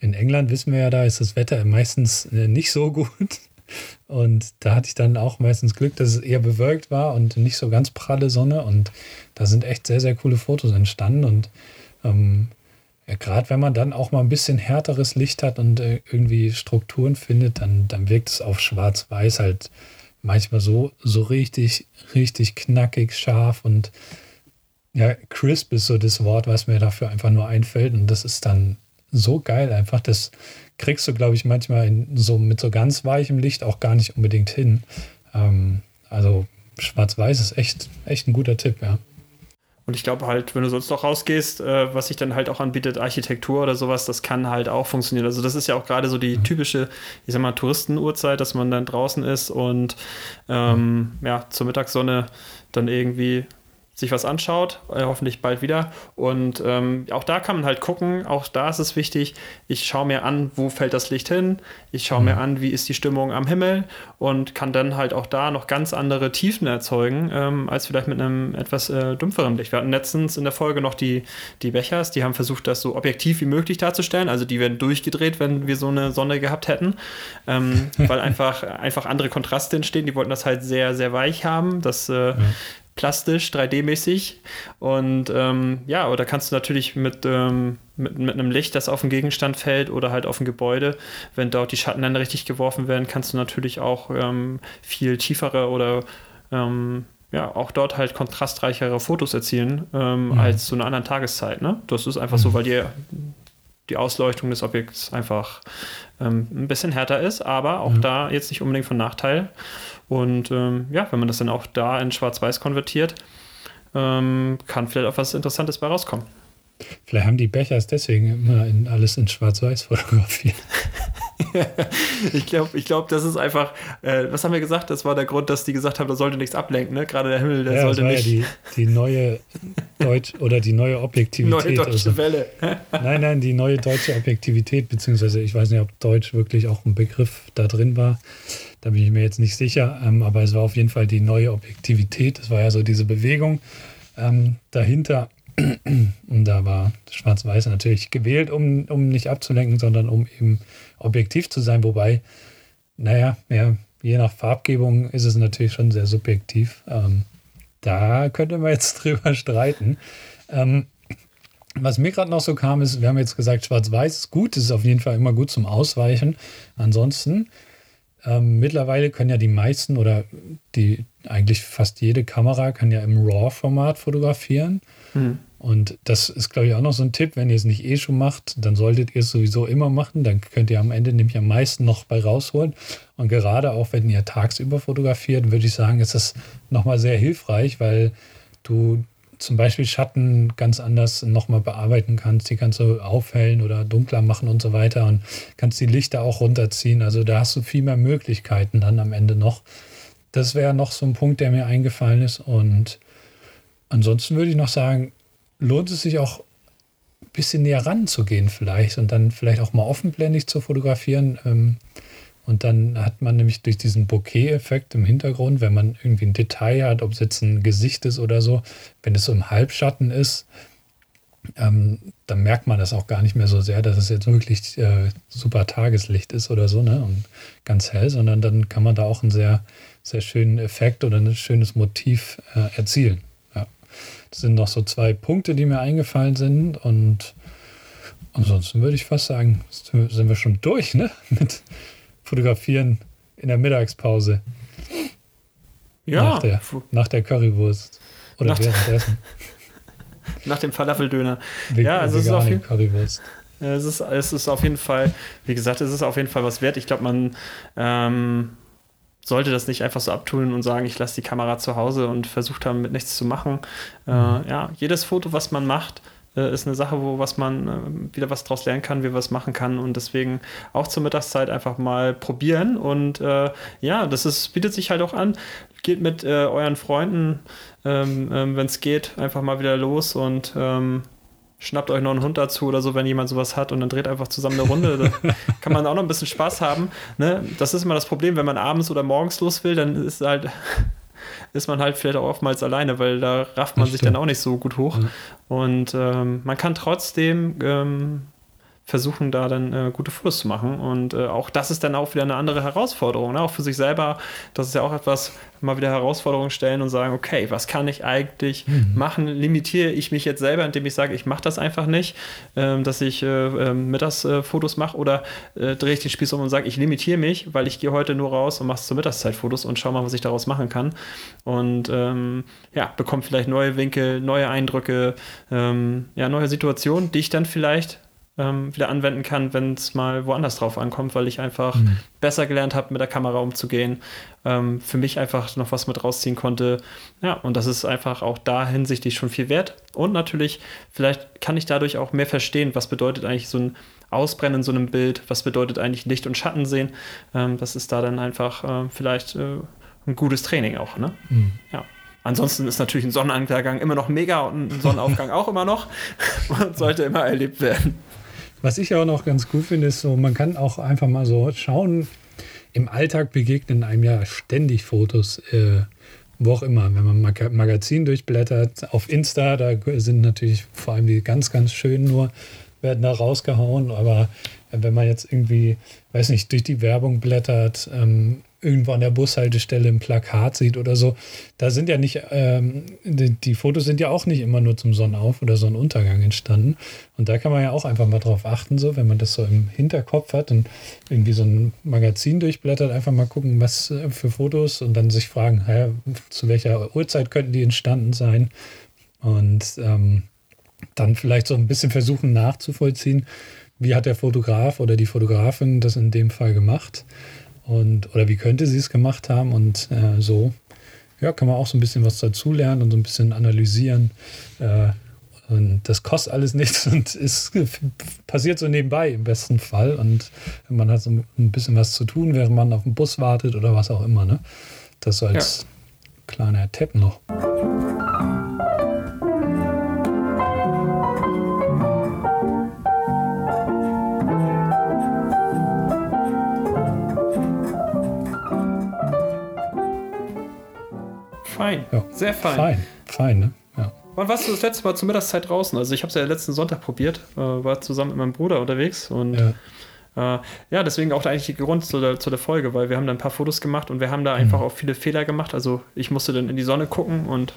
in England wissen wir ja, da ist das Wetter meistens äh, nicht so gut. Und da hatte ich dann auch meistens Glück, dass es eher bewölkt war und nicht so ganz pralle Sonne. Und da sind echt sehr, sehr coole Fotos entstanden. Und ähm, ja, gerade wenn man dann auch mal ein bisschen härteres Licht hat und äh, irgendwie Strukturen findet, dann, dann wirkt es auf Schwarz-Weiß halt manchmal so, so richtig, richtig knackig, scharf und ja, crisp ist so das Wort, was mir dafür einfach nur einfällt. Und das ist dann so geil einfach. Das kriegst du, glaube ich, manchmal in, so mit so ganz weichem Licht auch gar nicht unbedingt hin. Ähm, also Schwarz-Weiß ist echt, echt ein guter Tipp, ja. Und ich glaube halt, wenn du sonst noch rausgehst, äh, was sich dann halt auch anbietet, Architektur oder sowas, das kann halt auch funktionieren. Also das ist ja auch gerade so die mhm. typische, ich sag mal, Touristenuhrzeit, dass man dann draußen ist und ähm, mhm. ja, zur Mittagssonne dann irgendwie sich was anschaut, äh, hoffentlich bald wieder. Und ähm, auch da kann man halt gucken, auch da ist es wichtig, ich schaue mir an, wo fällt das Licht hin, ich schaue mhm. mir an, wie ist die Stimmung am Himmel und kann dann halt auch da noch ganz andere Tiefen erzeugen, ähm, als vielleicht mit einem etwas äh, dumpferen Licht. Wir hatten letztens in der Folge noch die, die Bechers, die haben versucht, das so objektiv wie möglich darzustellen. Also die werden durchgedreht, wenn wir so eine Sonne gehabt hätten, ähm, weil einfach, einfach andere Kontraste entstehen. Die wollten das halt sehr, sehr weich haben. Das äh, ja plastisch, 3D-mäßig. Und ähm, ja, oder kannst du natürlich mit, ähm, mit, mit, einem Licht, das auf den Gegenstand fällt oder halt auf ein Gebäude, wenn dort die Schatten dann richtig geworfen werden, kannst du natürlich auch ähm, viel tiefere oder ähm, ja, auch dort halt kontrastreichere Fotos erzielen ähm, mhm. als zu einer anderen Tageszeit. Ne? Das ist einfach mhm. so, weil die, die Ausleuchtung des Objekts einfach ähm, ein bisschen härter ist, aber auch mhm. da jetzt nicht unbedingt von Nachteil. Und ähm, ja, wenn man das dann auch da in Schwarz-Weiß konvertiert, ähm, kann vielleicht auch was Interessantes bei rauskommen. Vielleicht haben die Bechers deswegen immer in alles in Schwarz-Weiß fotografiert. ich glaube, ich glaub, das ist einfach, äh, was haben wir gesagt? Das war der Grund, dass die gesagt haben, da sollte nichts ablenken, ne? Gerade der Himmel, der ja, sollte das war nicht. Ja die, die neue Deutsch oder die neue Objektivität. Neue deutsche also, Welle. nein, nein, die neue deutsche Objektivität, beziehungsweise ich weiß nicht, ob Deutsch wirklich auch ein Begriff da drin war. Da bin ich mir jetzt nicht sicher, ähm, aber es war auf jeden Fall die neue Objektivität. Das war ja so diese Bewegung ähm, dahinter. Und da war Schwarz-Weiß natürlich gewählt, um, um nicht abzulenken, sondern um eben objektiv zu sein. Wobei, naja, ja, je nach Farbgebung ist es natürlich schon sehr subjektiv. Ähm, da könnte man jetzt drüber streiten. Ähm, was mir gerade noch so kam, ist, wir haben jetzt gesagt, Schwarz-Weiß ist gut, es ist auf jeden Fall immer gut zum Ausweichen. Ansonsten, ähm, mittlerweile können ja die meisten oder die eigentlich fast jede Kamera kann ja im RAW-Format fotografieren. Mhm. Und das ist, glaube ich, auch noch so ein Tipp, wenn ihr es nicht eh schon macht, dann solltet ihr es sowieso immer machen. Dann könnt ihr am Ende nämlich am meisten noch bei rausholen. Und gerade auch, wenn ihr tagsüber fotografiert, würde ich sagen, ist das nochmal sehr hilfreich, weil du zum Beispiel Schatten ganz anders nochmal bearbeiten kannst. Die kannst du aufhellen oder dunkler machen und so weiter und kannst die Lichter auch runterziehen. Also da hast du viel mehr Möglichkeiten dann am Ende noch. Das wäre noch so ein Punkt, der mir eingefallen ist. Und ansonsten würde ich noch sagen, lohnt es sich auch ein bisschen näher ranzugehen vielleicht und dann vielleicht auch mal offenblendig zu fotografieren. Ähm, und dann hat man nämlich durch diesen Bokeh-Effekt im Hintergrund, wenn man irgendwie ein Detail hat, ob es jetzt ein Gesicht ist oder so, wenn es so im Halbschatten ist, ähm, dann merkt man das auch gar nicht mehr so sehr, dass es jetzt wirklich äh, super Tageslicht ist oder so, ne? Und ganz hell, sondern dann kann man da auch einen sehr, sehr schönen Effekt oder ein schönes Motiv äh, erzielen. Sind noch so zwei Punkte, die mir eingefallen sind. Und ansonsten würde ich fast sagen, sind wir schon durch, ne? Mit Fotografieren in der Mittagspause. Ja. Nach der, nach der Currywurst. Oder nach währenddessen. nach dem Falafeldöner. ja, also es ist, auf jeden, Currywurst. Es, ist, es ist auf jeden Fall, wie gesagt, es ist auf jeden Fall was wert. Ich glaube, man ähm, sollte das nicht einfach so abtun und sagen, ich lasse die Kamera zu Hause und versuche damit nichts zu machen. Äh, mhm. Ja, jedes Foto, was man macht, äh, ist eine Sache, wo was man äh, wieder was draus lernen kann, wie was machen kann und deswegen auch zur Mittagszeit einfach mal probieren und äh, ja, das ist, bietet sich halt auch an. Geht mit äh, euren Freunden, ähm, ähm, wenn es geht, einfach mal wieder los und ähm, schnappt euch noch einen Hund dazu oder so, wenn jemand sowas hat und dann dreht einfach zusammen eine Runde. Da kann man auch noch ein bisschen Spaß haben. Ne? Das ist immer das Problem, wenn man abends oder morgens los will, dann ist halt ist man halt vielleicht auch oftmals alleine, weil da rafft man sich dann auch nicht so gut hoch. Ja. Und ähm, man kann trotzdem ähm, versuchen, da dann äh, gute Fotos zu machen. Und äh, auch das ist dann auch wieder eine andere Herausforderung. Ne? Auch für sich selber, das ist ja auch etwas, mal wieder Herausforderungen stellen und sagen, okay, was kann ich eigentlich mhm. machen? Limitiere ich mich jetzt selber, indem ich sage, ich mache das einfach nicht, ähm, dass ich äh, ähm, Mittagsfotos äh, mache oder äh, drehe ich den Spieß um und sage, ich limitiere mich, weil ich gehe heute nur raus und mache zur Mittagszeit Fotos und schau mal, was ich daraus machen kann. Und ähm, ja, bekomme vielleicht neue Winkel, neue Eindrücke, ähm, ja, neue Situationen, die ich dann vielleicht ähm, wieder anwenden kann, wenn es mal woanders drauf ankommt, weil ich einfach mhm. besser gelernt habe, mit der Kamera umzugehen, ähm, für mich einfach noch was mit rausziehen konnte. Ja, und das ist einfach auch da hinsichtlich schon viel wert. Und natürlich, vielleicht kann ich dadurch auch mehr verstehen, was bedeutet eigentlich so ein Ausbrennen in so einem Bild, was bedeutet eigentlich Licht und Schatten sehen. Ähm, das ist da dann einfach äh, vielleicht äh, ein gutes Training auch. Ne? Mhm. Ja. Ansonsten ist natürlich ein Sonnenuntergang immer noch mega und ein Sonnenaufgang auch immer noch und sollte immer erlebt werden. Was ich auch noch ganz gut finde, ist so, man kann auch einfach mal so schauen, im Alltag begegnen einem ja ständig Fotos, äh, wo auch immer. Wenn man Mag Magazin durchblättert, auf Insta, da sind natürlich vor allem die ganz, ganz schönen nur, werden da rausgehauen. Aber wenn man jetzt irgendwie, weiß nicht, durch die Werbung blättert, ähm, irgendwo an der Bushaltestelle ein Plakat sieht oder so, da sind ja nicht, ähm, die, die, Fotos sind ja auch nicht immer nur zum Sonnenauf- oder Sonnenuntergang entstanden. Und da kann man ja auch einfach mal drauf achten, so, wenn man das so im Hinterkopf hat und irgendwie so ein Magazin durchblättert, einfach mal gucken, was äh, für Fotos und dann sich fragen, ja, zu welcher Uhrzeit könnten die entstanden sein. Und ähm, dann vielleicht so ein bisschen versuchen nachzuvollziehen, wie hat der Fotograf oder die Fotografin das in dem Fall gemacht und, oder wie könnte sie es gemacht haben? Und äh, so ja, kann man auch so ein bisschen was dazulernen und so ein bisschen analysieren. Äh, Und das kostet alles nichts und es passiert so nebenbei im besten Fall. Und man hat so ein bisschen was zu tun, während man auf den Bus wartet oder was auch immer. Ne? Das so als ja. kleiner Tipp noch. Fein. Ja. Sehr fein. Fein, fein, ne? Ja. Wann warst du das letzte Mal zur Mittagszeit draußen? Also ich habe es ja letzten Sonntag probiert, äh, war zusammen mit meinem Bruder unterwegs und ja. Äh, ja, deswegen auch eigentlich der Grund zu der, zu der Folge, weil wir haben da ein paar Fotos gemacht und wir haben da mhm. einfach auch viele Fehler gemacht. Also ich musste dann in die Sonne gucken und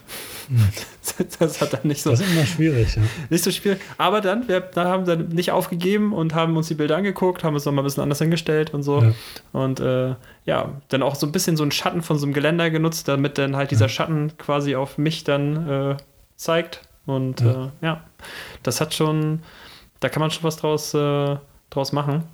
mhm. das hat dann nicht so. Das ist immer schwierig, ja. Nicht so schwierig. Aber dann, wir da haben dann nicht aufgegeben und haben uns die Bilder angeguckt, haben es nochmal ein bisschen anders hingestellt und so. Ja. Und äh, ja, dann auch so ein bisschen so einen Schatten von so einem Geländer genutzt, damit dann halt dieser Schatten quasi auf mich dann äh, zeigt. Und ja. Äh, ja. das hat schon, da kann man schon was draus, äh, draus machen.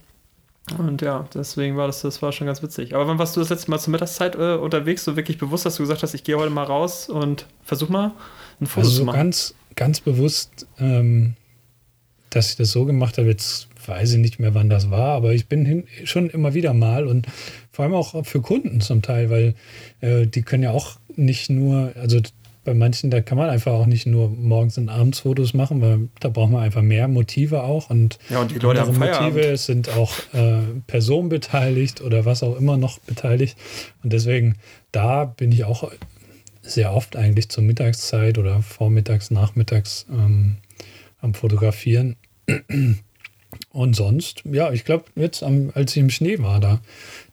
Und ja, deswegen war das, das war schon ganz witzig. Aber wann warst du das letzte Mal zur Mittagszeit äh, unterwegs, so wirklich bewusst, dass du gesagt hast, ich gehe heute mal raus und versuch mal ein Foto also so zu machen? Ganz, ganz bewusst, ähm, dass ich das so gemacht habe, jetzt weiß ich nicht mehr, wann das war, aber ich bin hin, schon immer wieder mal und vor allem auch für Kunden zum Teil, weil äh, die können ja auch nicht nur, also bei manchen, da kann man einfach auch nicht nur morgens und abends Fotos machen, weil da braucht man einfach mehr Motive auch. Und, ja, und die Leute haben Motive es sind auch äh, Personen beteiligt oder was auch immer noch beteiligt. Und deswegen, da bin ich auch sehr oft eigentlich zur Mittagszeit oder vormittags, nachmittags ähm, am Fotografieren. Und sonst, ja, ich glaube, jetzt, am, als ich im Schnee war, da,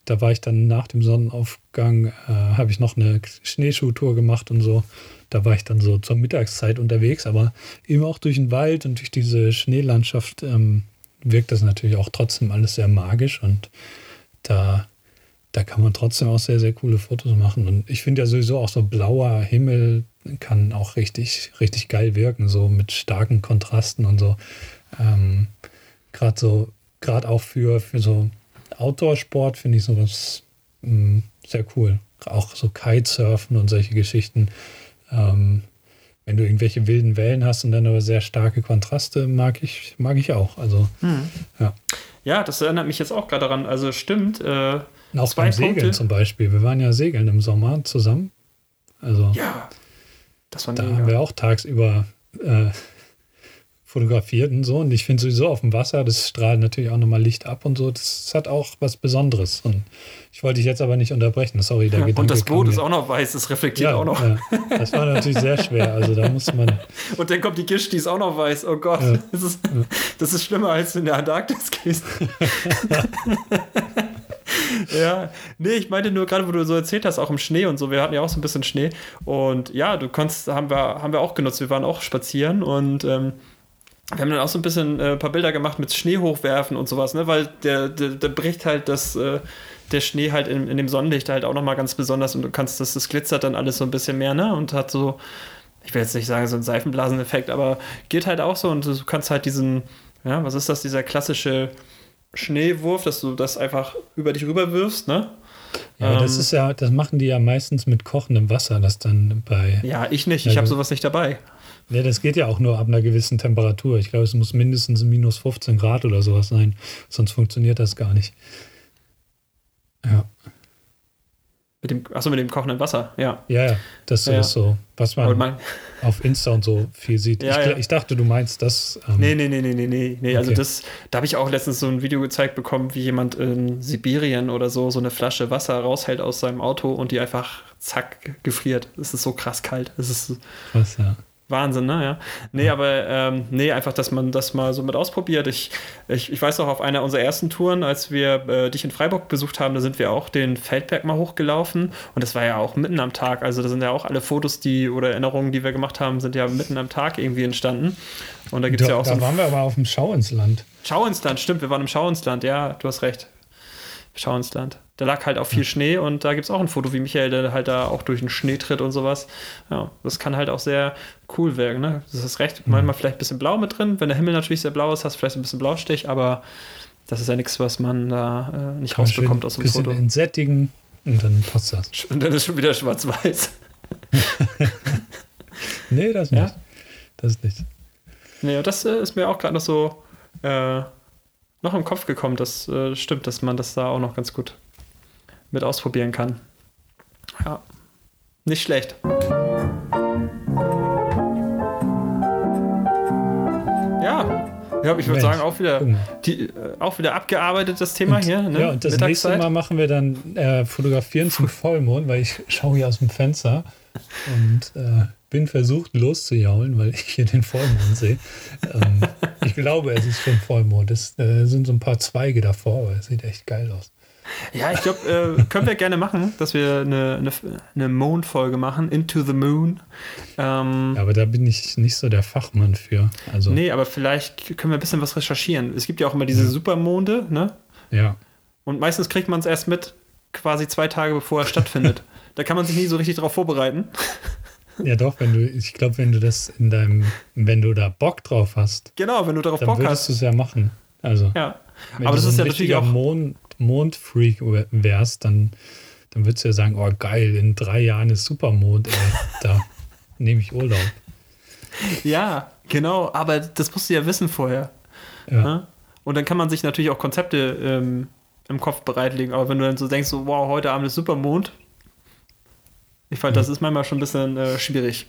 da war ich dann nach dem Sonnenaufgang, äh, habe ich noch eine Schneeschuhtour gemacht und so. Da war ich dann so zur Mittagszeit unterwegs, aber eben auch durch den Wald und durch diese Schneelandschaft ähm, wirkt das natürlich auch trotzdem alles sehr magisch und da, da kann man trotzdem auch sehr, sehr coole Fotos machen. Und ich finde ja sowieso auch so blauer Himmel kann auch richtig, richtig geil wirken, so mit starken Kontrasten und so. Ähm, gerade so, gerade auch für, für so Outdoor-Sport finde ich sowas mh, mm, sehr cool. Auch so Kitesurfen und solche Geschichten ähm, wenn du irgendwelche wilden Wellen hast und dann aber sehr starke Kontraste, mag ich, mag ich auch. Also, hm. ja. Ja, das erinnert mich jetzt auch gerade daran. Also stimmt. Äh, auch beim Segeln Punkte. zum Beispiel. Wir waren ja segeln im Sommer zusammen. Also ja, das war Da mega. haben wir auch tagsüber äh, fotografiert und so. Und ich finde sowieso auf dem Wasser, das strahlt natürlich auch nochmal Licht ab und so. Das hat auch was Besonderes. Und ich wollte dich jetzt aber nicht unterbrechen. Sorry, der Gedanke. Und das Boot ist auch noch weiß, das reflektiert ja, auch noch. Ja. Das war natürlich sehr schwer. Also da muss man. Und dann kommt die Gischt, die ist auch noch weiß. Oh Gott. Ja. Das, ist, das ist schlimmer als in der Antarktis gehst. ja, nee, ich meinte nur gerade, wo du so erzählt hast, auch im Schnee und so. Wir hatten ja auch so ein bisschen Schnee. Und ja, du konntest, haben wir, haben wir auch genutzt. Wir waren auch spazieren und ähm, wir haben dann auch so ein bisschen äh, ein paar Bilder gemacht mit Schnee hochwerfen und sowas, ne? weil der, der, der bricht halt das, äh, der Schnee halt in, in dem Sonnenlicht halt auch nochmal ganz besonders und du kannst, das, das glitzert dann alles so ein bisschen mehr, ne? Und hat so, ich will jetzt nicht sagen, so einen Seifenblaseneffekt, aber geht halt auch so und du kannst halt diesen, ja, was ist das, dieser klassische Schneewurf, dass du das einfach über dich rüber wirfst, ne? Ja, ähm, das ist ja, das machen die ja meistens mit kochendem Wasser, das dann bei. Ja, ich nicht, ich habe sowas nicht dabei. Ja, das geht ja auch nur ab einer gewissen Temperatur. Ich glaube, es muss mindestens minus 15 Grad oder sowas sein, sonst funktioniert das gar nicht. Ja. Mit dem, achso, mit dem kochenden Wasser, ja. Ja, ja, das ja. ist so, was man, man, auf Insta und so viel sieht. Ja, ich, ja. ich, dachte, du meinst das. Ähm, nee, nee, nee, nee, nee, nee. nee. Also okay. Also das, da habe ich auch letztens so ein Video gezeigt bekommen, wie jemand in Sibirien oder so so eine Flasche Wasser raushält aus seinem Auto und die einfach zack gefriert. Es ist so krass kalt. Es ist krass, ja. Wahnsinn, ne? Ja. Nee, aber ähm, nee, einfach, dass man das mal so mit ausprobiert. Ich, ich, ich weiß auch, auf einer unserer ersten Touren, als wir äh, dich in Freiburg besucht haben, da sind wir auch den Feldberg mal hochgelaufen und das war ja auch mitten am Tag. Also da sind ja auch alle Fotos, die oder Erinnerungen, die wir gemacht haben, sind ja mitten am Tag irgendwie entstanden. Und da gibt es ja auch da so. Da waren wir aber auf dem Schau ins Land. Schau ins Land, stimmt, wir waren im Schau ins Land, ja, du hast recht. Schau ins Land da lag halt auch viel Schnee und da gibt es auch ein Foto, wie Michael, der halt da auch durch den Schnee tritt und sowas. Ja, das kann halt auch sehr cool wirken, ne? Das ist recht. Mhm. Manchmal vielleicht ein bisschen blau mit drin. Wenn der Himmel natürlich sehr blau ist, hast du vielleicht ein bisschen Blaustich, aber das ist ja nichts, was man da äh, nicht kann rausbekommt aus dem bisschen Foto. Entsättigen und dann passt das. Und dann ist schon wieder schwarz-weiß. nee, das nicht. Ja? Das ist nicht. Nee, das äh, ist mir auch gerade noch so äh, noch im Kopf gekommen. Das äh, stimmt, dass man das da auch noch ganz gut mit ausprobieren kann. Ja. Nicht schlecht. Ja. Ja, ich würde sagen, auch wieder, die, äh, auch wieder abgearbeitetes Thema und, hier. Ne? Ja, und das nächste Mal machen wir dann äh, Fotografieren zum Vollmond, weil ich schaue hier aus dem Fenster und äh, bin versucht loszujaulen, weil ich hier den Vollmond sehe. Ähm, ich glaube, es ist schon Vollmond. Es äh, sind so ein paar Zweige davor, aber es sieht echt geil aus. Ja, ich glaube, äh, können wir gerne machen, dass wir eine, eine, eine Mondfolge machen, Into the Moon. Ähm, ja, aber da bin ich nicht so der Fachmann für. Also, nee, aber vielleicht können wir ein bisschen was recherchieren. Es gibt ja auch immer diese ja. Supermonde, ne? Ja. Und meistens kriegt man es erst mit, quasi zwei Tage bevor er stattfindet. Da kann man sich nie so richtig darauf vorbereiten. Ja, doch, wenn du, ich glaube, wenn du das in deinem, wenn du da Bock drauf hast. Genau, wenn du darauf Bock hast. Dann würdest du es ja machen. Also. Ja. Aber das ist ja natürlich auch. Mond, Mondfreak wärst, dann, dann würdest du ja sagen, oh geil, in drei Jahren ist Supermond, ey, da nehme ich Urlaub. Ja, genau, aber das musst du ja wissen vorher. Ja. Ne? Und dann kann man sich natürlich auch Konzepte ähm, im Kopf bereitlegen, aber wenn du dann so denkst, so, wow, heute Abend ist Supermond, ich fand, das ist manchmal schon ein bisschen äh, schwierig.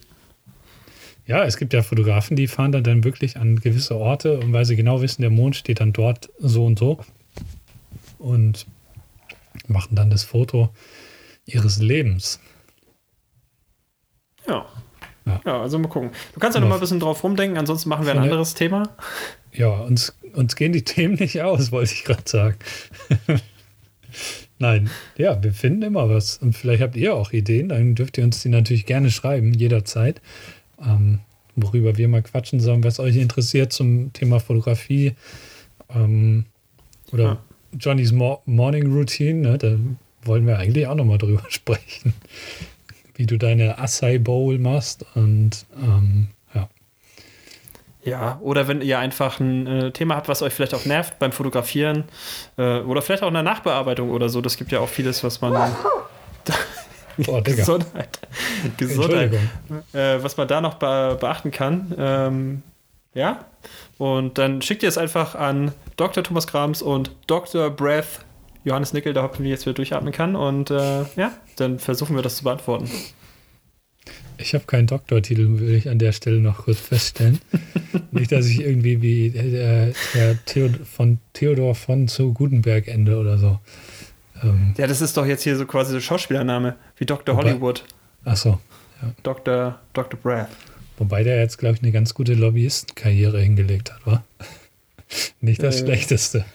Ja, es gibt ja Fotografen, die fahren dann, dann wirklich an gewisse Orte und weil sie genau wissen, der Mond steht dann dort so und so und machen dann das Foto ihres Lebens. Ja. Ja, ja also mal gucken. Du kannst ja noch mal ein bisschen drauf rumdenken, ansonsten machen wir ein anderes Thema. Ja, uns, uns gehen die Themen nicht aus, wollte ich gerade sagen. Nein, ja, wir finden immer was. Und vielleicht habt ihr auch Ideen, dann dürft ihr uns die natürlich gerne schreiben, jederzeit. Ähm, worüber wir mal quatschen sollen, was euch interessiert zum Thema Fotografie. Ähm, oder ja. Johnnys Mo Morning Routine, ne, da wollen wir eigentlich auch nochmal drüber sprechen. Wie du deine Acai Bowl machst und ähm, ja. Ja, oder wenn ihr einfach ein äh, Thema habt, was euch vielleicht auch nervt beim Fotografieren äh, oder vielleicht auch in der Nachbearbeitung oder so, das gibt ja auch vieles, was man. Oh, Gesundheit. Gesundheit. Äh, was man da noch be beachten kann. Ähm, ja. Und dann schickt ihr es einfach an Dr. Thomas Krams und Dr. Breath Johannes Nickel, der hoffentlich jetzt wieder durchatmen kann. Und äh, ja, dann versuchen wir das zu beantworten. Ich habe keinen Doktortitel, will ich an der Stelle noch kurz feststellen. Nicht, dass ich irgendwie wie äh, der Theod von Theodor von zu Gutenberg ende oder so. Ähm, ja, das ist doch jetzt hier so quasi der Schauspielername, wie Dr. Wobei, Hollywood. Achso. Ja. Dr. Dr. Breath. Wobei der jetzt, glaube ich, eine ganz gute Lobbyistenkarriere hingelegt hat, wa? Nicht das äh, Schlechteste.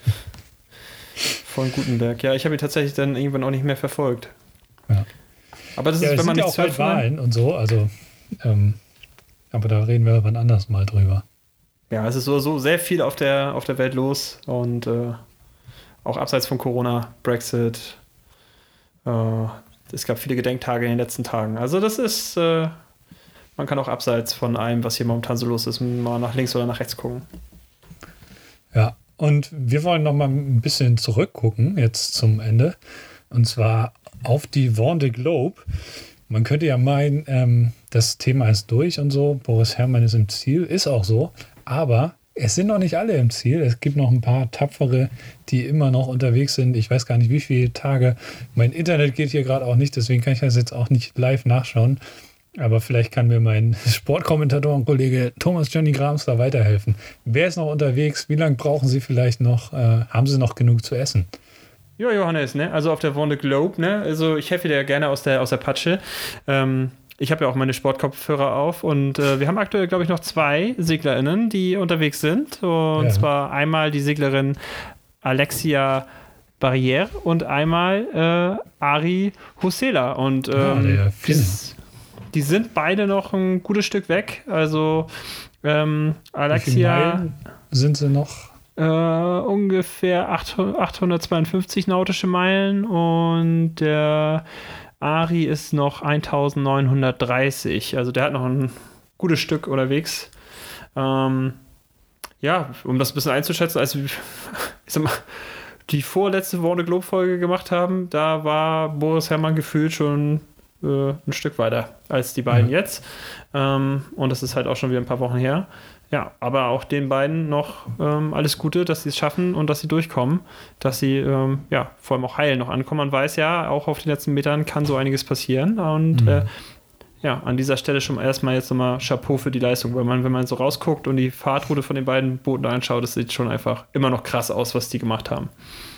Von Gutenberg. Ja, ich habe ihn tatsächlich dann irgendwann auch nicht mehr verfolgt. Ja. Aber das ja, ist, wenn man nicht ja auch halt Wahlen und so, also ähm, aber da reden wir wann anders mal drüber. Ja, es ist so, so sehr viel auf der, auf der Welt los und äh, auch abseits von Corona, Brexit. Äh, es gab viele Gedenktage in den letzten Tagen. Also das ist, äh, man kann auch abseits von allem, was hier momentan so los ist, mal nach links oder nach rechts gucken. Ja, und wir wollen noch mal ein bisschen zurückgucken jetzt zum Ende. Und zwar auf die Vendée Globe. Man könnte ja meinen, ähm, das Thema ist durch und so. Boris Herrmann ist im Ziel, ist auch so. Aber es sind noch nicht alle im Ziel. Es gibt noch ein paar Tapfere, die immer noch unterwegs sind. Ich weiß gar nicht, wie viele Tage. Mein Internet geht hier gerade auch nicht, deswegen kann ich das jetzt auch nicht live nachschauen. Aber vielleicht kann mir mein Sportkommentator und Kollege Thomas Johnny Grams da weiterhelfen. Wer ist noch unterwegs? Wie lange brauchen Sie vielleicht noch? Äh, haben Sie noch genug zu essen? Ja, Johannes, ne? Also auf der Vendée Globe, ne? Also ich helfe dir gerne aus der, aus der Patsche. Ähm, ich habe ja auch meine Sportkopfhörer auf und äh, wir haben aktuell, glaube ich, noch zwei SeglerInnen, die unterwegs sind. Und ja. zwar einmal die Seglerin Alexia Barriere und einmal äh, Ari Husela. Und ah, ähm, ah, die, die, sind beide noch ein gutes Stück weg. Also ähm, Alexia. sind sie noch? Äh, ungefähr 800, 852 nautische Meilen und der Ari ist noch 1930. Also der hat noch ein gutes Stück unterwegs. Ähm, ja, um das ein bisschen einzuschätzen, als wir ich sag mal, die vorletzte Worte Globe Folge gemacht haben, da war Boris Herrmann gefühlt schon äh, ein Stück weiter als die beiden mhm. jetzt. Ähm, und das ist halt auch schon wieder ein paar Wochen her. ja, aber auch den beiden noch ähm, alles Gute, dass sie es schaffen und dass sie durchkommen, dass sie ähm, ja vor allem auch heil noch ankommen. Man weiß ja, auch auf den letzten Metern kann so einiges passieren und mhm. äh, ja, an dieser Stelle schon erstmal jetzt nochmal Chapeau für die Leistung, weil man, wenn man so rausguckt und die Fahrtroute von den beiden Booten anschaut, das sieht schon einfach immer noch krass aus, was die gemacht haben.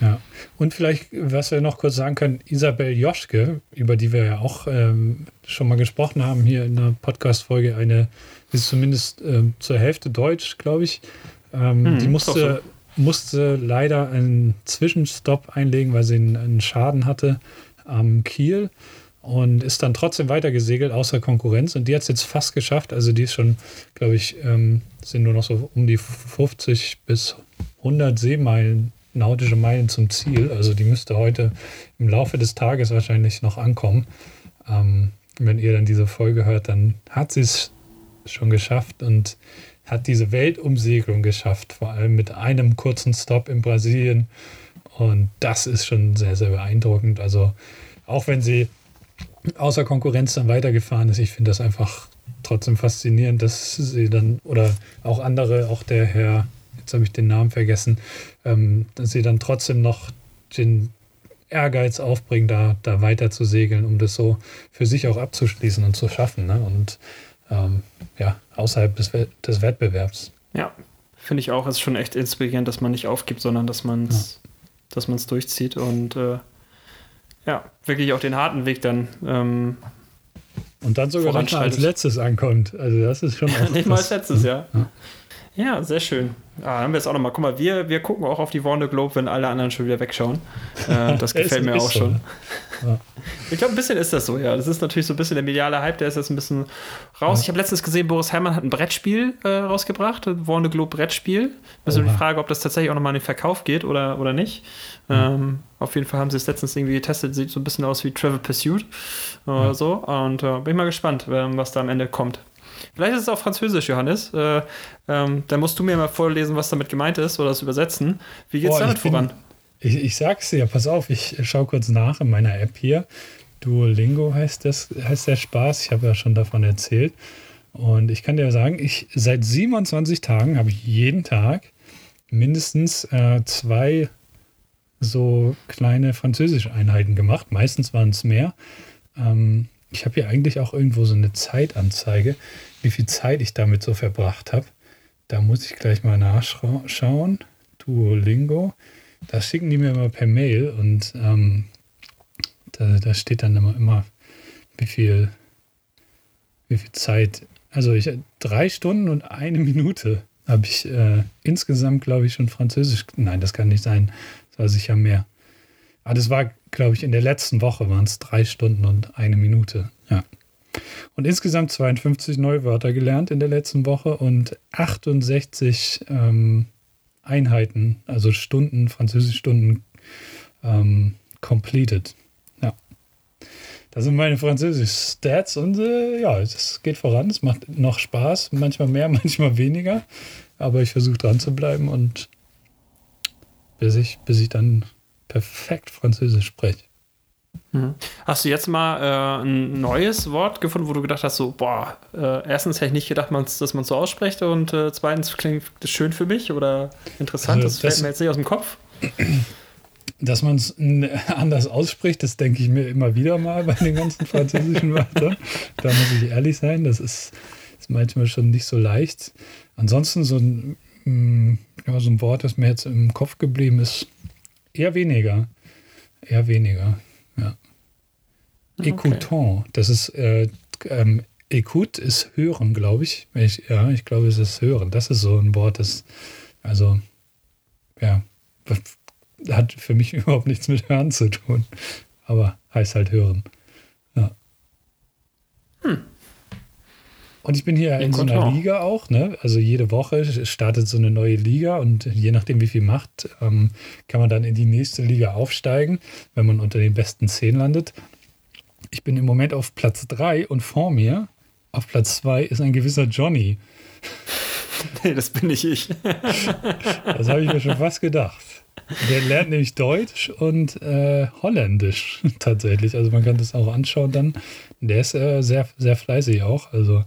Ja, und vielleicht, was wir noch kurz sagen können, Isabel Joschke, über die wir ja auch ähm, schon mal gesprochen haben hier in der Podcast-Folge, eine, ist zumindest ähm, zur Hälfte Deutsch, glaube ich. Ähm, hm, die musste, so. musste leider einen Zwischenstopp einlegen, weil sie einen, einen Schaden hatte am Kiel und ist dann trotzdem weitergesegelt außer Konkurrenz. Und die hat es jetzt fast geschafft. Also die ist schon, glaube ich, ähm, sind nur noch so um die 50 bis 100 Seemeilen, nautische Meilen zum Ziel. Also die müsste heute im Laufe des Tages wahrscheinlich noch ankommen. Ähm, wenn ihr dann diese Folge hört, dann hat sie es schon geschafft und hat diese Weltumsegelung geschafft, vor allem mit einem kurzen Stop in Brasilien. Und das ist schon sehr, sehr beeindruckend. Also auch wenn sie außer Konkurrenz dann weitergefahren ist. Ich finde das einfach trotzdem faszinierend, dass sie dann, oder auch andere, auch der Herr, jetzt habe ich den Namen vergessen, ähm, dass sie dann trotzdem noch den Ehrgeiz aufbringen, da, da weiter zu segeln, um das so für sich auch abzuschließen und zu schaffen. Ne? Und ähm, ja, außerhalb des, des Wettbewerbs. Ja, finde ich auch, es ist schon echt inspirierend, dass man nicht aufgibt, sondern dass man es ja. dass man's durchzieht und äh, ja, wirklich auch den harten Weg dann. Ähm, und dann sogar als letztes ankommt. Also das ist schon. Nicht mal als letztes, ja. ja. Ja, sehr schön. Ah, haben wir es auch nochmal. Guck mal, wir, wir gucken auch auf die Warner Globe, wenn alle anderen schon wieder wegschauen. Äh, das gefällt mir auch schon. Ja. Ich glaube, ein bisschen ist das so, ja. Das ist natürlich so ein bisschen der mediale Hype, der ist jetzt ein bisschen raus. Ja. Ich habe letztens gesehen, Boris Herrmann hat ein Brettspiel äh, rausgebracht, ein Warner Globe Brettspiel. Also die Frage, ob das tatsächlich auch nochmal in den Verkauf geht oder, oder nicht. Mhm. Ähm, auf jeden Fall haben sie es letztens irgendwie getestet, sieht so ein bisschen aus wie Travel Pursuit oder ja. so. Und äh, bin mal gespannt, ähm, was da am Ende kommt. Vielleicht ist es auch Französisch, Johannes. Äh, ähm, dann musst du mir mal vorlesen, was damit gemeint ist oder das übersetzen. Wie geht es damit bin, voran? Ich, ich sag's dir, pass auf, ich schaue kurz nach in meiner App hier. Duolingo heißt, das, heißt der Spaß. Ich habe ja schon davon erzählt. Und ich kann dir sagen, ich seit 27 Tagen habe ich jeden Tag mindestens äh, zwei so kleine französische Einheiten gemacht. Meistens waren es mehr. Ähm, ich habe hier eigentlich auch irgendwo so eine Zeitanzeige, wie viel Zeit ich damit so verbracht habe. Da muss ich gleich mal nachschauen. Duolingo. Das schicken die mir immer per Mail und ähm, da, da, steht dann immer, immer, wie viel, wie viel Zeit. Also ich drei Stunden und eine Minute habe ich äh, insgesamt, glaube ich, schon Französisch. Nein, das kann nicht sein. Das war sicher mehr. Aber das war, glaube ich, in der letzten Woche waren es drei Stunden und eine Minute. Ja. Und insgesamt 52 neue Wörter gelernt in der letzten Woche und 68 ähm, Einheiten, also Stunden, Französischstunden ähm, completed. Ja. Das sind meine französischen Stats und äh, ja, es geht voran. Es macht noch Spaß, manchmal mehr, manchmal weniger. Aber ich versuche dran zu bleiben und bis ich, bis ich dann perfekt Französisch spreche. Mhm. Hast du jetzt mal äh, ein neues Wort gefunden, wo du gedacht hast, so, boah, äh, erstens hätte ich nicht gedacht, dass man es so ausspricht und äh, zweitens klingt das schön für mich oder interessant, also das, das fällt mir jetzt nicht aus dem Kopf. Dass man es anders ausspricht, das denke ich mir immer wieder mal bei den ganzen französischen Wörtern. Da muss ich ehrlich sein, das ist, ist manchmal schon nicht so leicht. Ansonsten so ein, mm, ja, so ein Wort, das mir jetzt im Kopf geblieben ist, eher weniger. Eher weniger. Écoutant, das ist, äh, ähm, Écoute ist hören, glaube ich. ich. Ja, ich glaube, es ist hören. Das ist so ein Wort, das, also, ja, hat für mich überhaupt nichts mit hören zu tun. Aber heißt halt hören. Ja. Hm. Und ich bin hier in so einer Liga auch, ne? Also jede Woche startet so eine neue Liga und je nachdem, wie viel macht, ähm, kann man dann in die nächste Liga aufsteigen, wenn man unter den besten zehn landet. Ich bin im Moment auf Platz 3 und vor mir auf Platz 2 ist ein gewisser Johnny. Nee, das bin nicht ich. das habe ich mir schon fast gedacht. Der lernt nämlich Deutsch und äh, Holländisch tatsächlich. Also man kann das auch anschauen dann. Der ist äh, sehr, sehr fleißig auch. Also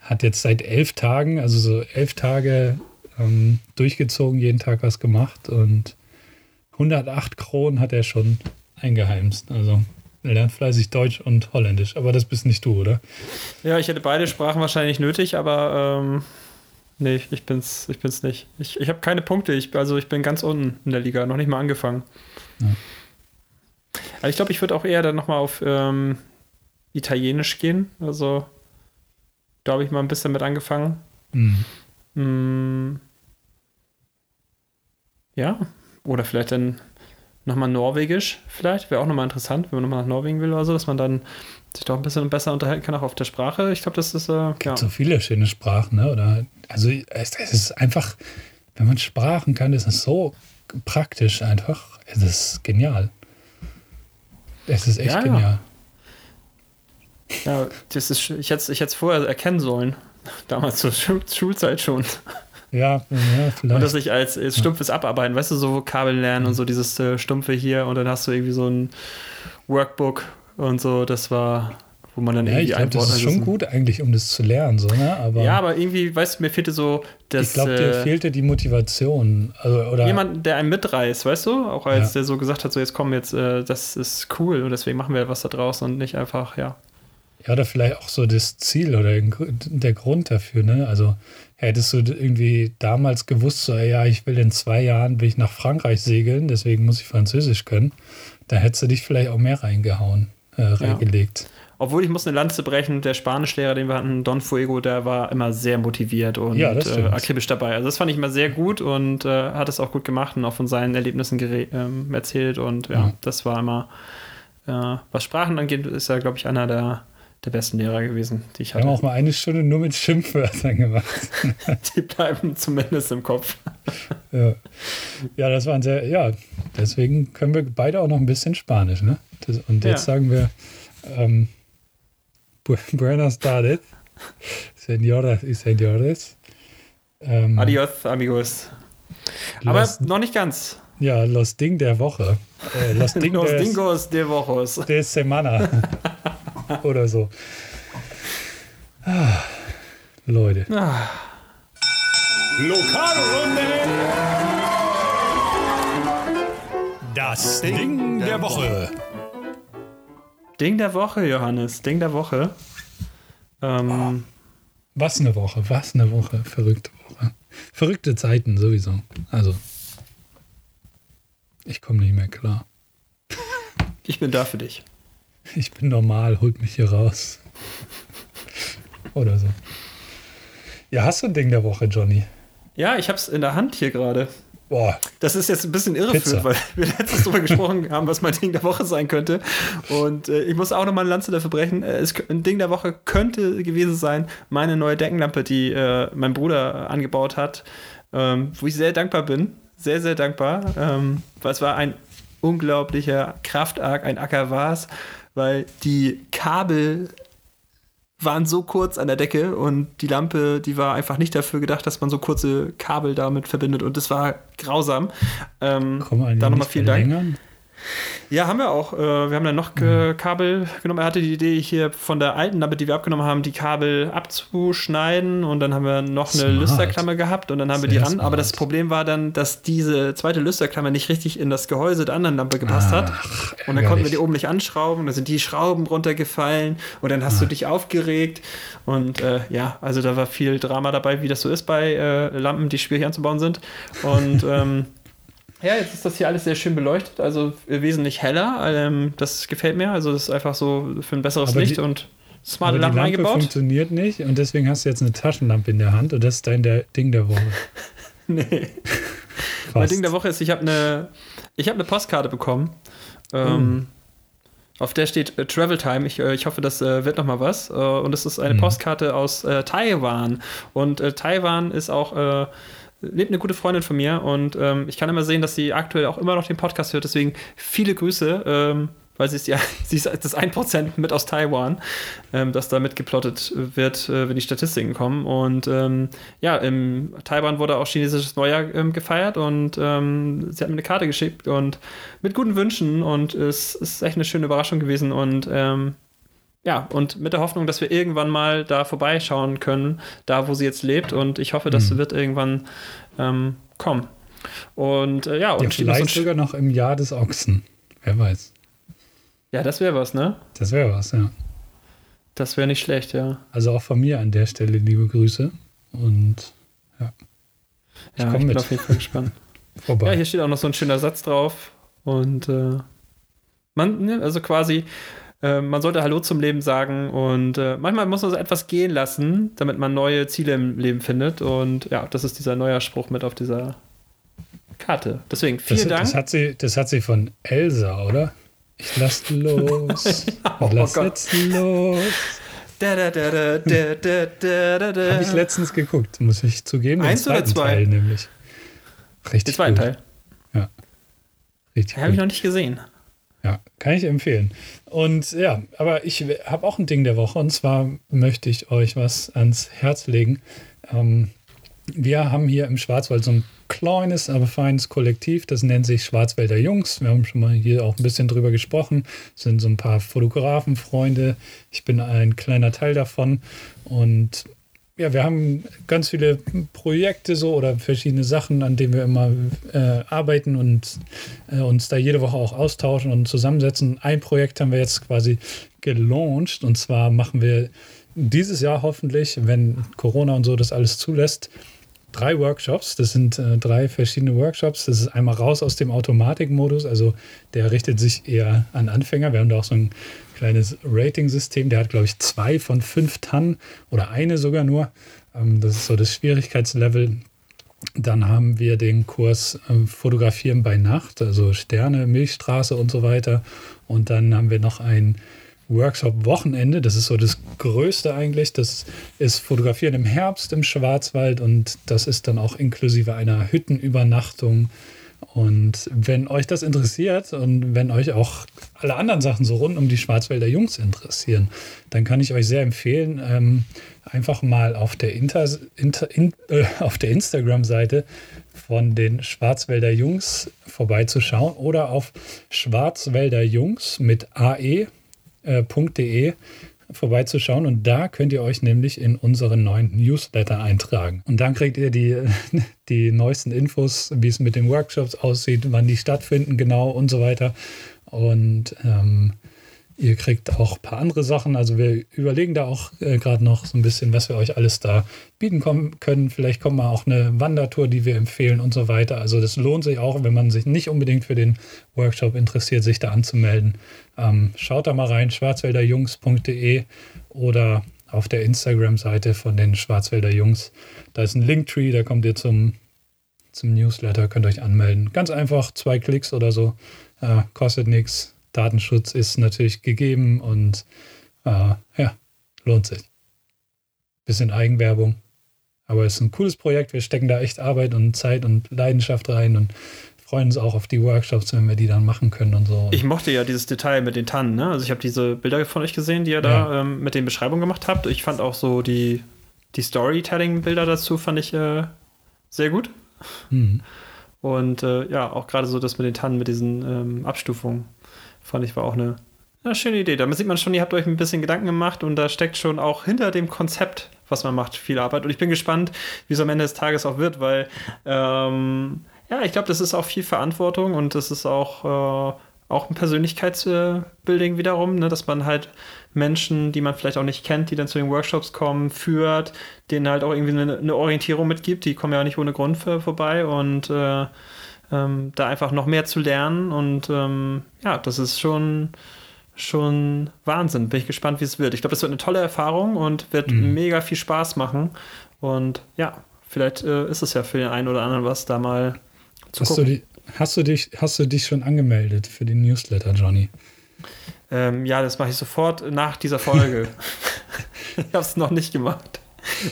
hat jetzt seit elf Tagen, also so elf Tage ähm, durchgezogen, jeden Tag was gemacht und 108 Kronen hat er schon eingeheimst. Also er lernt fleißig Deutsch und Holländisch, aber das bist nicht du, oder? Ja, ich hätte beide Sprachen wahrscheinlich nötig, aber ähm, nee, ich bin's, ich bin's nicht. Ich, ich habe keine Punkte, ich, also ich bin ganz unten in der Liga, noch nicht mal angefangen. Ja. Aber ich glaube, ich würde auch eher dann nochmal auf ähm, Italienisch gehen. Also da habe ich mal ein bisschen mit angefangen. Mhm. Mm. Ja, oder vielleicht dann nochmal Norwegisch, vielleicht. Wäre auch nochmal interessant, wenn man nochmal nach Norwegen will oder so, dass man dann sich doch ein bisschen besser unterhalten kann, auch auf der Sprache. Ich glaube, das ist. Äh, Gibt ja. so viele schöne Sprachen, ne? Oder, also, es, es, ist einfach, wenn man Sprachen kann, ist es so praktisch einfach. Es ist genial. Es ist echt ja, genial. Ja. ja, das ist, ich hätte es vorher erkennen sollen. Damals zur Schulzeit schon. Ja, ja, vielleicht. Und das nicht als, als stumpfes Abarbeiten, weißt du, so Vokabeln lernen und so dieses äh, Stumpfe hier und dann hast du irgendwie so ein Workbook und so, das war, wo man dann ja, irgendwie ich glaub, Das ist schon gut eigentlich, um das zu lernen, so, ne? Aber ja, aber irgendwie, weißt du, mir fehlte so das. Ich glaube, dir äh, fehlte die Motivation. Also, oder jemand, der einen mitreißt, weißt du? Auch als ja. der so gesagt hat, so jetzt komm, jetzt, äh, das ist cool und deswegen machen wir was da draußen und nicht einfach, ja. Ja, oder vielleicht auch so das Ziel oder der Grund dafür, ne? Also hättest du irgendwie damals gewusst, so, ja, ich will in zwei Jahren will ich nach Frankreich segeln, deswegen muss ich Französisch können, da hättest du dich vielleicht auch mehr reingehauen, äh, reingelegt. Ja. Obwohl ich muss eine Lanze brechen, der Spanischlehrer, den wir hatten, Don Fuego, der war immer sehr motiviert und ja, äh, akribisch dabei. Also das fand ich immer sehr gut und äh, hat es auch gut gemacht und auch von seinen Erlebnissen ähm, erzählt und ja, ja, das war immer, äh, was Sprachen angeht, ist er, glaube ich, einer der der besten Lehrer gewesen, die ich hatte. Wir haben auch mal eine Stunde nur mit Schimpfwörtern gemacht. die bleiben zumindest im Kopf. ja. ja, das waren sehr, ja, deswegen können wir beide auch noch ein bisschen Spanisch, ne? Das, und jetzt ja. sagen wir ähm, Buenas tardes, Señoras y Señores. Ähm, Adios, amigos. Aber los, noch nicht ganz. Ja, Los Ding der Woche. Äh, los, Ding los des, Dingos de Wochos. De Semana. Oder so. Ah, Leute. Ah. Lokalrunde. Das Ding der Woche. Ding der Woche, Johannes. Ding der Woche. Ähm, oh, was eine Woche, was eine Woche. Verrückte Woche. Verrückte Zeiten sowieso. Also, ich komme nicht mehr klar. Ich bin da für dich. Ich bin normal, holt mich hier raus. Oder so. Ja, hast du ein Ding der Woche, Johnny? Ja, ich hab's in der Hand hier gerade. Boah. Das ist jetzt ein bisschen irreführend, weil wir letztens darüber gesprochen haben, was mein Ding der Woche sein könnte. Und äh, ich muss auch nochmal eine Lanze dafür brechen. Äh, es, ein Ding der Woche könnte gewesen sein, meine neue Deckenlampe, die äh, mein Bruder angebaut hat, ähm, wo ich sehr dankbar bin. Sehr, sehr dankbar. Ähm, weil es war ein unglaublicher Kraftarg, ein Acker war es weil die Kabel waren so kurz an der Decke und die Lampe, die war einfach nicht dafür gedacht, dass man so kurze Kabel damit verbindet und das war grausam. Ähm, da nochmal vielen Dank. Ja, haben wir auch. Äh, wir haben dann noch mhm. Kabel genommen. Er hatte die Idee, hier von der alten Lampe, die wir abgenommen haben, die Kabel abzuschneiden. Und dann haben wir noch eine smart. Lüsterklammer gehabt und dann haben Sehr wir die ran. Aber das Problem war dann, dass diese zweite Lüsterklammer nicht richtig in das Gehäuse der anderen Lampe gepasst Ach, hat. Und dann konnten wir die oben nicht anschrauben. Dann sind die Schrauben runtergefallen. Und dann hast Ach. du dich aufgeregt. Und äh, ja, also da war viel Drama dabei, wie das so ist bei äh, Lampen, die schwierig anzubauen sind. Und ähm, ja, jetzt ist das hier alles sehr schön beleuchtet, also wesentlich heller. Ähm, das gefällt mir. Also das ist einfach so für ein besseres aber Licht die, und smarte Lampen Lampe eingebaut. funktioniert nicht und deswegen hast du jetzt eine Taschenlampe in der Hand und das ist dein der Ding der Woche. nee. mein Ding der Woche ist, ich habe eine, ich habe eine Postkarte bekommen. Ähm, oh. Auf der steht äh, Travel Time. Ich, äh, ich hoffe, das äh, wird noch mal was. Äh, und es ist eine mhm. Postkarte aus äh, Taiwan. Und äh, Taiwan ist auch lebt eine gute Freundin von mir und ähm, ich kann immer sehen, dass sie aktuell auch immer noch den Podcast hört. Deswegen viele Grüße, ähm, weil sie ist ja sie ist das 1% mit aus Taiwan, ähm, das da mitgeplottet wird, äh, wenn die Statistiken kommen. Und ähm, ja, in Taiwan wurde auch chinesisches Neujahr ähm, gefeiert und ähm, sie hat mir eine Karte geschickt und mit guten Wünschen und es ist echt eine schöne Überraschung gewesen und ja, und mit der Hoffnung, dass wir irgendwann mal da vorbeischauen können, da wo sie jetzt lebt. Und ich hoffe, das mhm. wird irgendwann ähm, kommen. Und äh, ja, und ja, vielleicht sogar noch im Jahr des Ochsen. Wer weiß. Ja, das wäre was, ne? Das wäre was, ja. Das wäre nicht schlecht, ja. Also auch von mir an der Stelle liebe Grüße. Und ja. Ich ja, ich bin mit. auf jeden Fall gespannt. Vorbei. Ja, hier steht auch noch so ein schöner Satz drauf. Und äh, man, ne, also quasi, äh, man sollte Hallo zum Leben sagen und äh, manchmal muss man so etwas gehen lassen, damit man neue Ziele im Leben findet. Und ja, das ist dieser neue Spruch mit auf dieser Karte. Deswegen vielen das, Dank. Das hat, sie, das hat sie von Elsa, oder? Ich lass los. oh, lass oh jetzt los. Habe ich letztens geguckt, muss ich zugeben. Eins oder zwei? Teil nämlich. Richtig. Den zweiten gut. Teil. Ja. Richtig. Habe ich noch nicht gesehen. Ja, kann ich empfehlen. Und ja, aber ich habe auch ein Ding der Woche und zwar möchte ich euch was ans Herz legen. Ähm, wir haben hier im Schwarzwald so ein kleines, aber feines Kollektiv, das nennt sich Schwarzwälder Jungs. Wir haben schon mal hier auch ein bisschen drüber gesprochen. Es sind so ein paar Fotografenfreunde. Ich bin ein kleiner Teil davon und ja, wir haben ganz viele Projekte so oder verschiedene Sachen, an denen wir immer äh, arbeiten und äh, uns da jede Woche auch austauschen und zusammensetzen. Ein Projekt haben wir jetzt quasi gelauncht und zwar machen wir dieses Jahr hoffentlich, wenn Corona und so das alles zulässt, drei Workshops. Das sind äh, drei verschiedene Workshops. Das ist einmal raus aus dem Automatikmodus, also der richtet sich eher an Anfänger. Wir haben da auch so ein kleines Rating-System. Der hat, glaube ich, zwei von fünf Tonnen oder eine sogar nur. Ähm, das ist so das Schwierigkeitslevel. Dann haben wir den Kurs äh, Fotografieren bei Nacht, also Sterne, Milchstraße und so weiter. Und dann haben wir noch ein Workshop-Wochenende. Das ist so das Größte eigentlich. Das ist Fotografieren im Herbst im Schwarzwald und das ist dann auch inklusive einer Hüttenübernachtung und wenn euch das interessiert und wenn euch auch alle anderen Sachen so rund um die Schwarzwälder Jungs interessieren, dann kann ich euch sehr empfehlen, ähm, einfach mal auf der, Inter, Inter, in, äh, der Instagram-Seite von den Schwarzwälder Jungs vorbeizuschauen oder auf schwarzwälderjungs mit ae.de äh, vorbeizuschauen und da könnt ihr euch nämlich in unseren neuen Newsletter eintragen. Und dann kriegt ihr die, die neuesten Infos, wie es mit den Workshops aussieht, wann die stattfinden genau und so weiter. Und ähm, ihr kriegt auch ein paar andere Sachen. Also wir überlegen da auch äh, gerade noch so ein bisschen, was wir euch alles da bieten können. Vielleicht kommt mal auch eine Wandertour, die wir empfehlen und so weiter. Also das lohnt sich auch, wenn man sich nicht unbedingt für den Workshop interessiert, sich da anzumelden. Ähm, schaut da mal rein, schwarzwälderjungs.de oder auf der Instagram-Seite von den Schwarzwälder Jungs. Da ist ein Linktree, da kommt ihr zum, zum Newsletter, könnt euch anmelden. Ganz einfach, zwei Klicks oder so, äh, kostet nichts. Datenschutz ist natürlich gegeben und äh, ja, lohnt sich. Bisschen Eigenwerbung, aber es ist ein cooles Projekt. Wir stecken da echt Arbeit und Zeit und Leidenschaft rein und freuen uns auch auf die Workshops, wenn wir die dann machen können und so. Ich mochte ja dieses Detail mit den Tannen. Ne? Also ich habe diese Bilder von euch gesehen, die ihr da ja. ähm, mit den Beschreibungen gemacht habt. Ich fand auch so die, die Storytelling-Bilder dazu fand ich äh, sehr gut. Mhm. Und äh, ja, auch gerade so das mit den Tannen, mit diesen ähm, Abstufungen, fand ich war auch eine, eine schöne Idee. Damit sieht man schon, ihr habt euch ein bisschen Gedanken gemacht und da steckt schon auch hinter dem Konzept, was man macht, viel Arbeit. Und ich bin gespannt, wie es am Ende des Tages auch wird, weil ähm, ja, ich glaube, das ist auch viel Verantwortung und das ist auch, äh, auch ein Persönlichkeitsbuilding wiederum, ne? dass man halt Menschen, die man vielleicht auch nicht kennt, die dann zu den Workshops kommen, führt, denen halt auch irgendwie eine, eine Orientierung mitgibt. Die kommen ja auch nicht ohne Grund für, vorbei und äh, ähm, da einfach noch mehr zu lernen und ähm, ja, das ist schon schon Wahnsinn. Bin ich gespannt, wie es wird. Ich glaube, das wird eine tolle Erfahrung und wird mhm. mega viel Spaß machen. Und ja, vielleicht äh, ist es ja für den einen oder anderen was, da mal Hast du, die, hast, du dich, hast du dich schon angemeldet für den Newsletter, Johnny? Ähm, ja, das mache ich sofort nach dieser Folge. ich habe es noch nicht gemacht.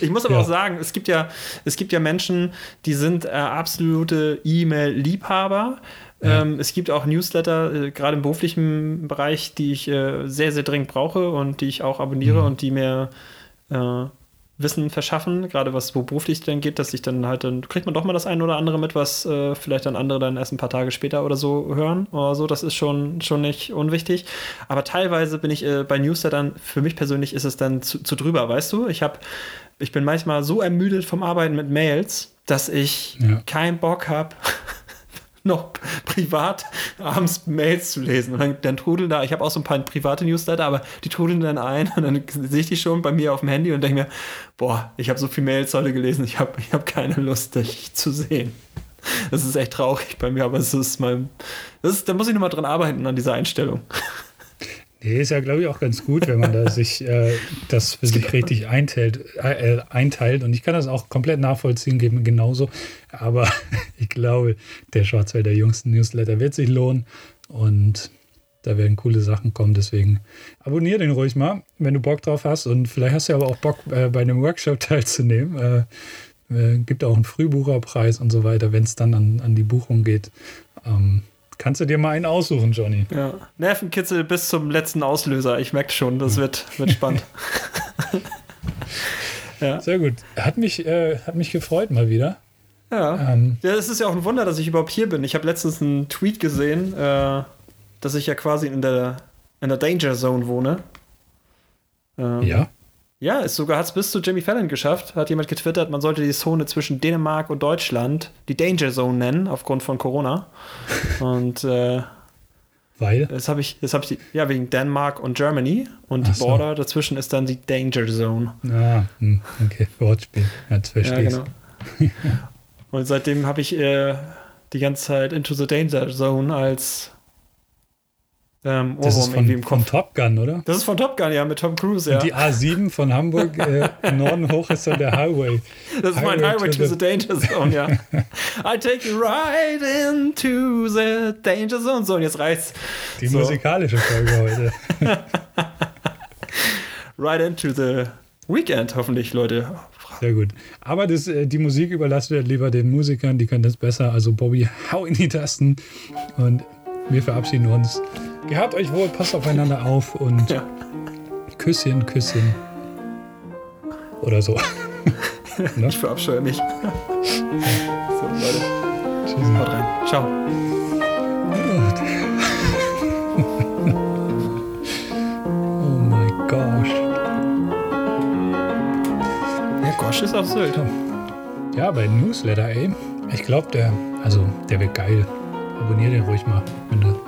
Ich muss aber ja. auch sagen, es gibt ja, es gibt ja Menschen, die sind äh, absolute E-Mail-Liebhaber. Ja. Ähm, es gibt auch Newsletter, äh, gerade im beruflichen Bereich, die ich äh, sehr, sehr dringend brauche und die ich auch abonniere mhm. und die mir äh, Wissen verschaffen, gerade was wo beruflich dann geht, dass ich dann halt, dann kriegt man doch mal das eine oder andere mit, was äh, vielleicht dann andere dann erst ein paar Tage später oder so hören oder so. Das ist schon, schon nicht unwichtig. Aber teilweise bin ich äh, bei Newslettern, für mich persönlich ist es dann zu, zu drüber, weißt du? Ich habe, ich bin manchmal so ermüdet vom Arbeiten mit Mails, dass ich ja. keinen Bock habe, noch privat abends Mails zu lesen. Und dann, dann trudeln da, ich habe auch so ein paar private Newsletter, aber die trudeln dann ein und dann sehe ich die schon bei mir auf dem Handy und denke mir, boah, ich habe so viele Mails heute gelesen, ich habe ich hab keine Lust, dich zu sehen. Das ist echt traurig bei mir, aber es ist mein, das ist, da muss ich nochmal dran arbeiten an dieser Einstellung. Ist ja, glaube ich, auch ganz gut, wenn man da sich äh, das für sich richtig einteilt, äh, einteilt. Und ich kann das auch komplett nachvollziehen, geben genauso. Aber ich glaube, der Schwarzwälder Jüngsten Newsletter wird sich lohnen. Und da werden coole Sachen kommen. Deswegen abonniere den ruhig mal, wenn du Bock drauf hast. Und vielleicht hast du aber auch Bock, äh, bei einem Workshop teilzunehmen. Äh, äh, gibt auch einen Frühbucherpreis und so weiter, wenn es dann an, an die Buchung geht. Ähm, Kannst du dir mal einen aussuchen, Johnny? Ja. Nervenkitzel bis zum letzten Auslöser. Ich merke schon, das wird, wird spannend. ja. Sehr gut. Hat mich, äh, hat mich gefreut mal wieder. Ja. Ähm. ja, es ist ja auch ein Wunder, dass ich überhaupt hier bin. Ich habe letztens einen Tweet gesehen, äh, dass ich ja quasi in der, in der Danger Zone wohne. Ähm, ja. Ja, es sogar hat es bis zu Jimmy Fallon geschafft. Hat jemand getwittert, man sollte die Zone zwischen Dänemark und Deutschland die Danger Zone nennen, aufgrund von Corona. und äh, weil? Das habe ich, das habe ich, ja, wegen Dänemark und Germany und Ach die Border so. dazwischen ist dann die Danger Zone. Ah, hm, okay, Wortspiel. Jetzt verstehe ja, genau. und seitdem habe ich äh, die ganze Zeit Into the Danger Zone als ähm, das ist von, von, Top Gun, oder? Das ist von Top Gun, ja, mit Tom Cruise, ja. Und die A7 von Hamburg äh, Norden hoch ist dann der Highway. Das ist Highway mein Highway to, to the, the Danger Zone, ja. I take you right into the Danger Zone. So, und jetzt reicht's. Die so. musikalische Folge heute. right into the Weekend, hoffentlich, Leute. Sehr gut. Aber das, äh, die Musik überlassen wir lieber den Musikern, die können das besser. Also Bobby, hau in die Tasten und wir verabschieden uns. Gehabt euch wohl, passt aufeinander auf und ja. Küsschen, Küsschen. Oder so. ne? Ich verabscheue mich. so, Leute. Tschüss. Haut rein. Ciao. oh mein Gott. Ja, Gosh ist auf Sylt. Ja, bei Newsletter, ey. Ich glaube, der, also, der wird geil. Abonnier den ruhig mal, wenn du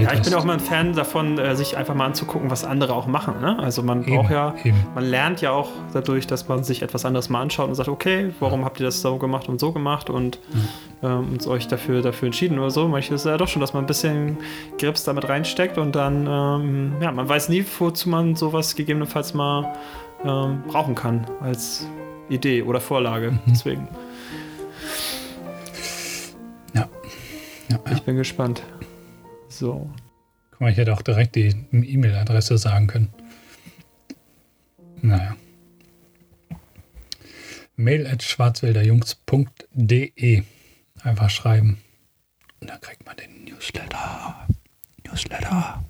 ja, ich bin auch mal ein Fan davon, äh, sich einfach mal anzugucken, was andere auch machen. Ne? Also man eben, braucht ja, eben. man lernt ja auch dadurch, dass man sich etwas anderes mal anschaut und sagt, okay, warum ja. habt ihr das so gemacht und so gemacht und, ja. ähm, euch dafür, dafür entschieden oder so. Manchmal ist es ja doch schon, dass man ein bisschen Grips damit reinsteckt und dann, ähm, ja, man weiß nie, wozu man sowas gegebenenfalls mal ähm, brauchen kann als Idee oder Vorlage. Mhm. Deswegen. Ja. Ich bin gespannt. So. Guck mal, ich hätte auch direkt die E-Mail-Adresse sagen können. Naja. Mail at schwarzwälderjungs.de. Einfach schreiben. Und dann kriegt man den Newsletter. Newsletter.